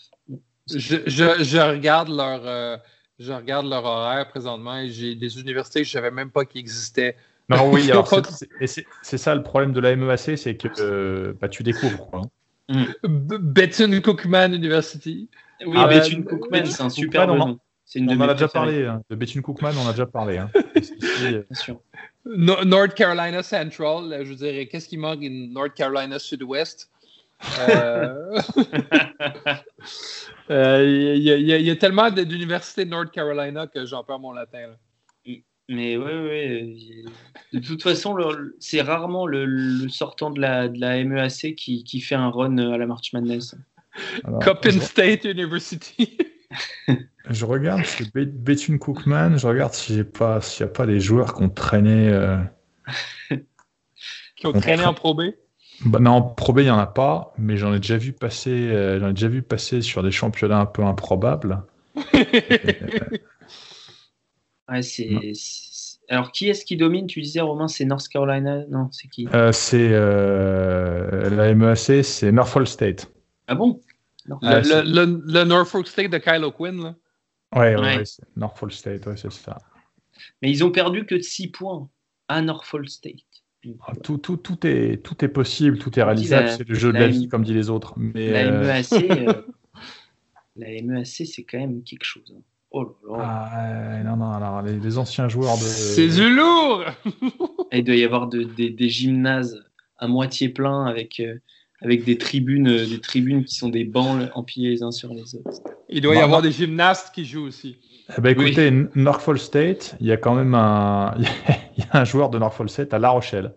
je, je, je, regarde leur. Euh, je regarde leur horaire présentement et j'ai des universités que je ne savais même pas qui existaient. Non, oui, c'est ça le problème de la MEAC, c'est que euh, bah, tu découvres. Quoi. Mm. Bethune Cookman University. Oui, ah, Bethune Cookman, c'est un super nom. on en a déjà parlé. Hein. De Betty Cookman, on a déjà parlé. Hein. Bien sûr. North Carolina Central, je dirais, qu'est-ce qui manque North Carolina Sud-Ouest? Euh, euh, il y, a tellement d'universités de North Carolina que j'en perds mon latin. Mais oui, oui. De toute façon, c'est rarement le, sortant de la, de la MEAC qui, qui, fait un run à la March Madness. Coppin State University. je regarde chez Bethune Cookman, je regarde s'il n'y a pas des joueurs qui ont traîné. Euh, qui ont traîné en Pro B? Bah, non, Pro B, il n'y en a pas, mais j'en ai déjà vu passer, euh, j'en ai déjà vu passer sur des championnats un peu improbables. c'est, Alors, qui est-ce qui domine? Tu disais, Romain, c'est North Carolina? Non, c'est qui? Euh, C'est euh, la MEAC, c'est Norfolk State. Ah bon? Le, Norfolk State de Kylo Quinn, là Ouais, ouais, Norfolk State, ouais, c'est ça. Mais ils ont perdu que de 6 points à Norfolk State. Ah, tout, tout, tout, est, tout est possible, tout est réalisable, c'est le jeu de la vie, comme disent les autres. Mais la MEAC, euh, MEAC c'est quand même quelque chose. Hein. Oh là là. Ah, non, non, alors les, anciens joueurs de. C'est du lourd Il doit y avoir de, des gymnases à moitié pleins avec, euh, avec des, tribunes, euh, des tribunes qui sont des bancs empilés les uns sur les autres. Il doit y bah, avoir des gymnastes qui jouent aussi. Eh ben, écoutez, Norfolk State, il y a quand même un, il y a un joueur de Norfolk State à La Rochelle.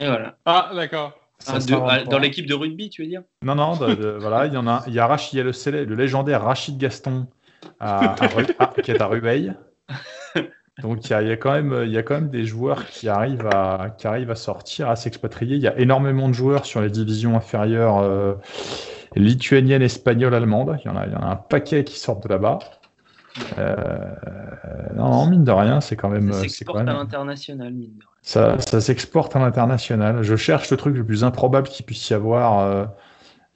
Et voilà. Ah, d'accord. Ah, dans l'équipe de rugby, tu veux dire? Non, non, voilà, il y en a, il y a, Rachid, il y a le, le, légendaire Rachid Gaston à, qui est à Rubeil. Donc il y, a, il y, a, quand même, il y a quand même des joueurs qui arrivent à, qui arrivent à sortir, à s'expatrier. Il y a énormément de joueurs sur les divisions inférieures euh, lituaniennes, espagnoles, allemandes. Il y, en a, il y en a un paquet qui sortent de là-bas. Euh, non, mine de rien, c'est quand même. Ça s'exporte à l'international, mine de rien. Ça, ça s'exporte à l'international. Je cherche le truc le plus improbable qu'il puisse y avoir.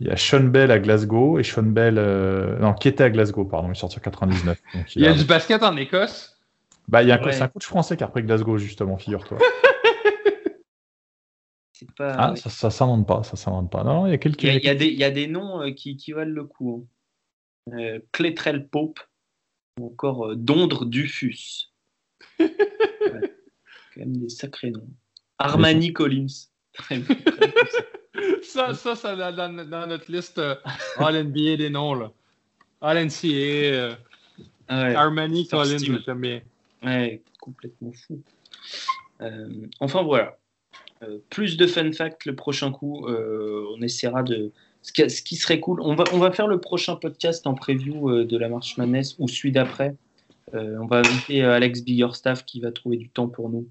Euh, il y a Sean Bell à Glasgow et Sean Bell. Euh, non, qui était à Glasgow, pardon, il est sorti en 99. il, y a, du basket en Écosse Bah, il y a un, c'est un coach français qui a repris Glasgow, justement, figure-toi. Pas, ah, ça, ça s'invente pas, ça s'invente pas. Non, il y a quelques. Il y a, des, il y a des noms qui, qui valent le coup. Hein. Euh, Clétrel Pope, ou encore euh, Dondre Dufus. quand même des sacrés noms. Armani Collins. ça, ça, ça dans, dans notre liste euh, All NBA des noms. Là. All NCA. Euh, Armani Collins, j'aime bien. Ouais, complètement fou. enfin voilà. plus de fun facts le prochain coup. on essaiera de ce qui, serait cool, on va, on va faire le prochain podcast en preview euh, de la Marche Madness ou celui d'après. Euh, on va inviter euh, Alex Biggerstaff qui va trouver du temps pour nous,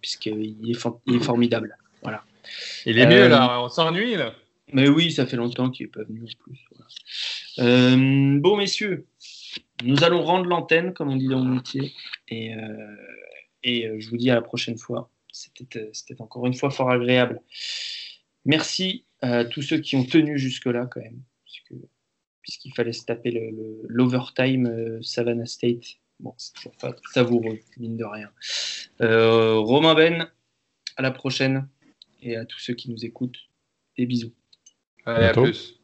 puisqu'il est, il est formidable. Voilà. Il est mieux là, on s'ennuie là. Mais oui, ça fait longtemps qu'il n'est pas venu en plus. bon, messieurs, nous allons rendre l'antenne, comme on dit dans le métier, et, et je vous dis à la prochaine fois. C'était encore une fois fort agréable. Merci à tous ceux qui ont tenu jusque-là quand même, puisqu'il fallait se taper l'overtime euh, Savannah State. Bon, c'est toujours pas savoureux, mine de rien. Euh, Romain Ben, à la prochaine. Et à tous ceux qui nous écoutent, des bisous. Allez, à plus.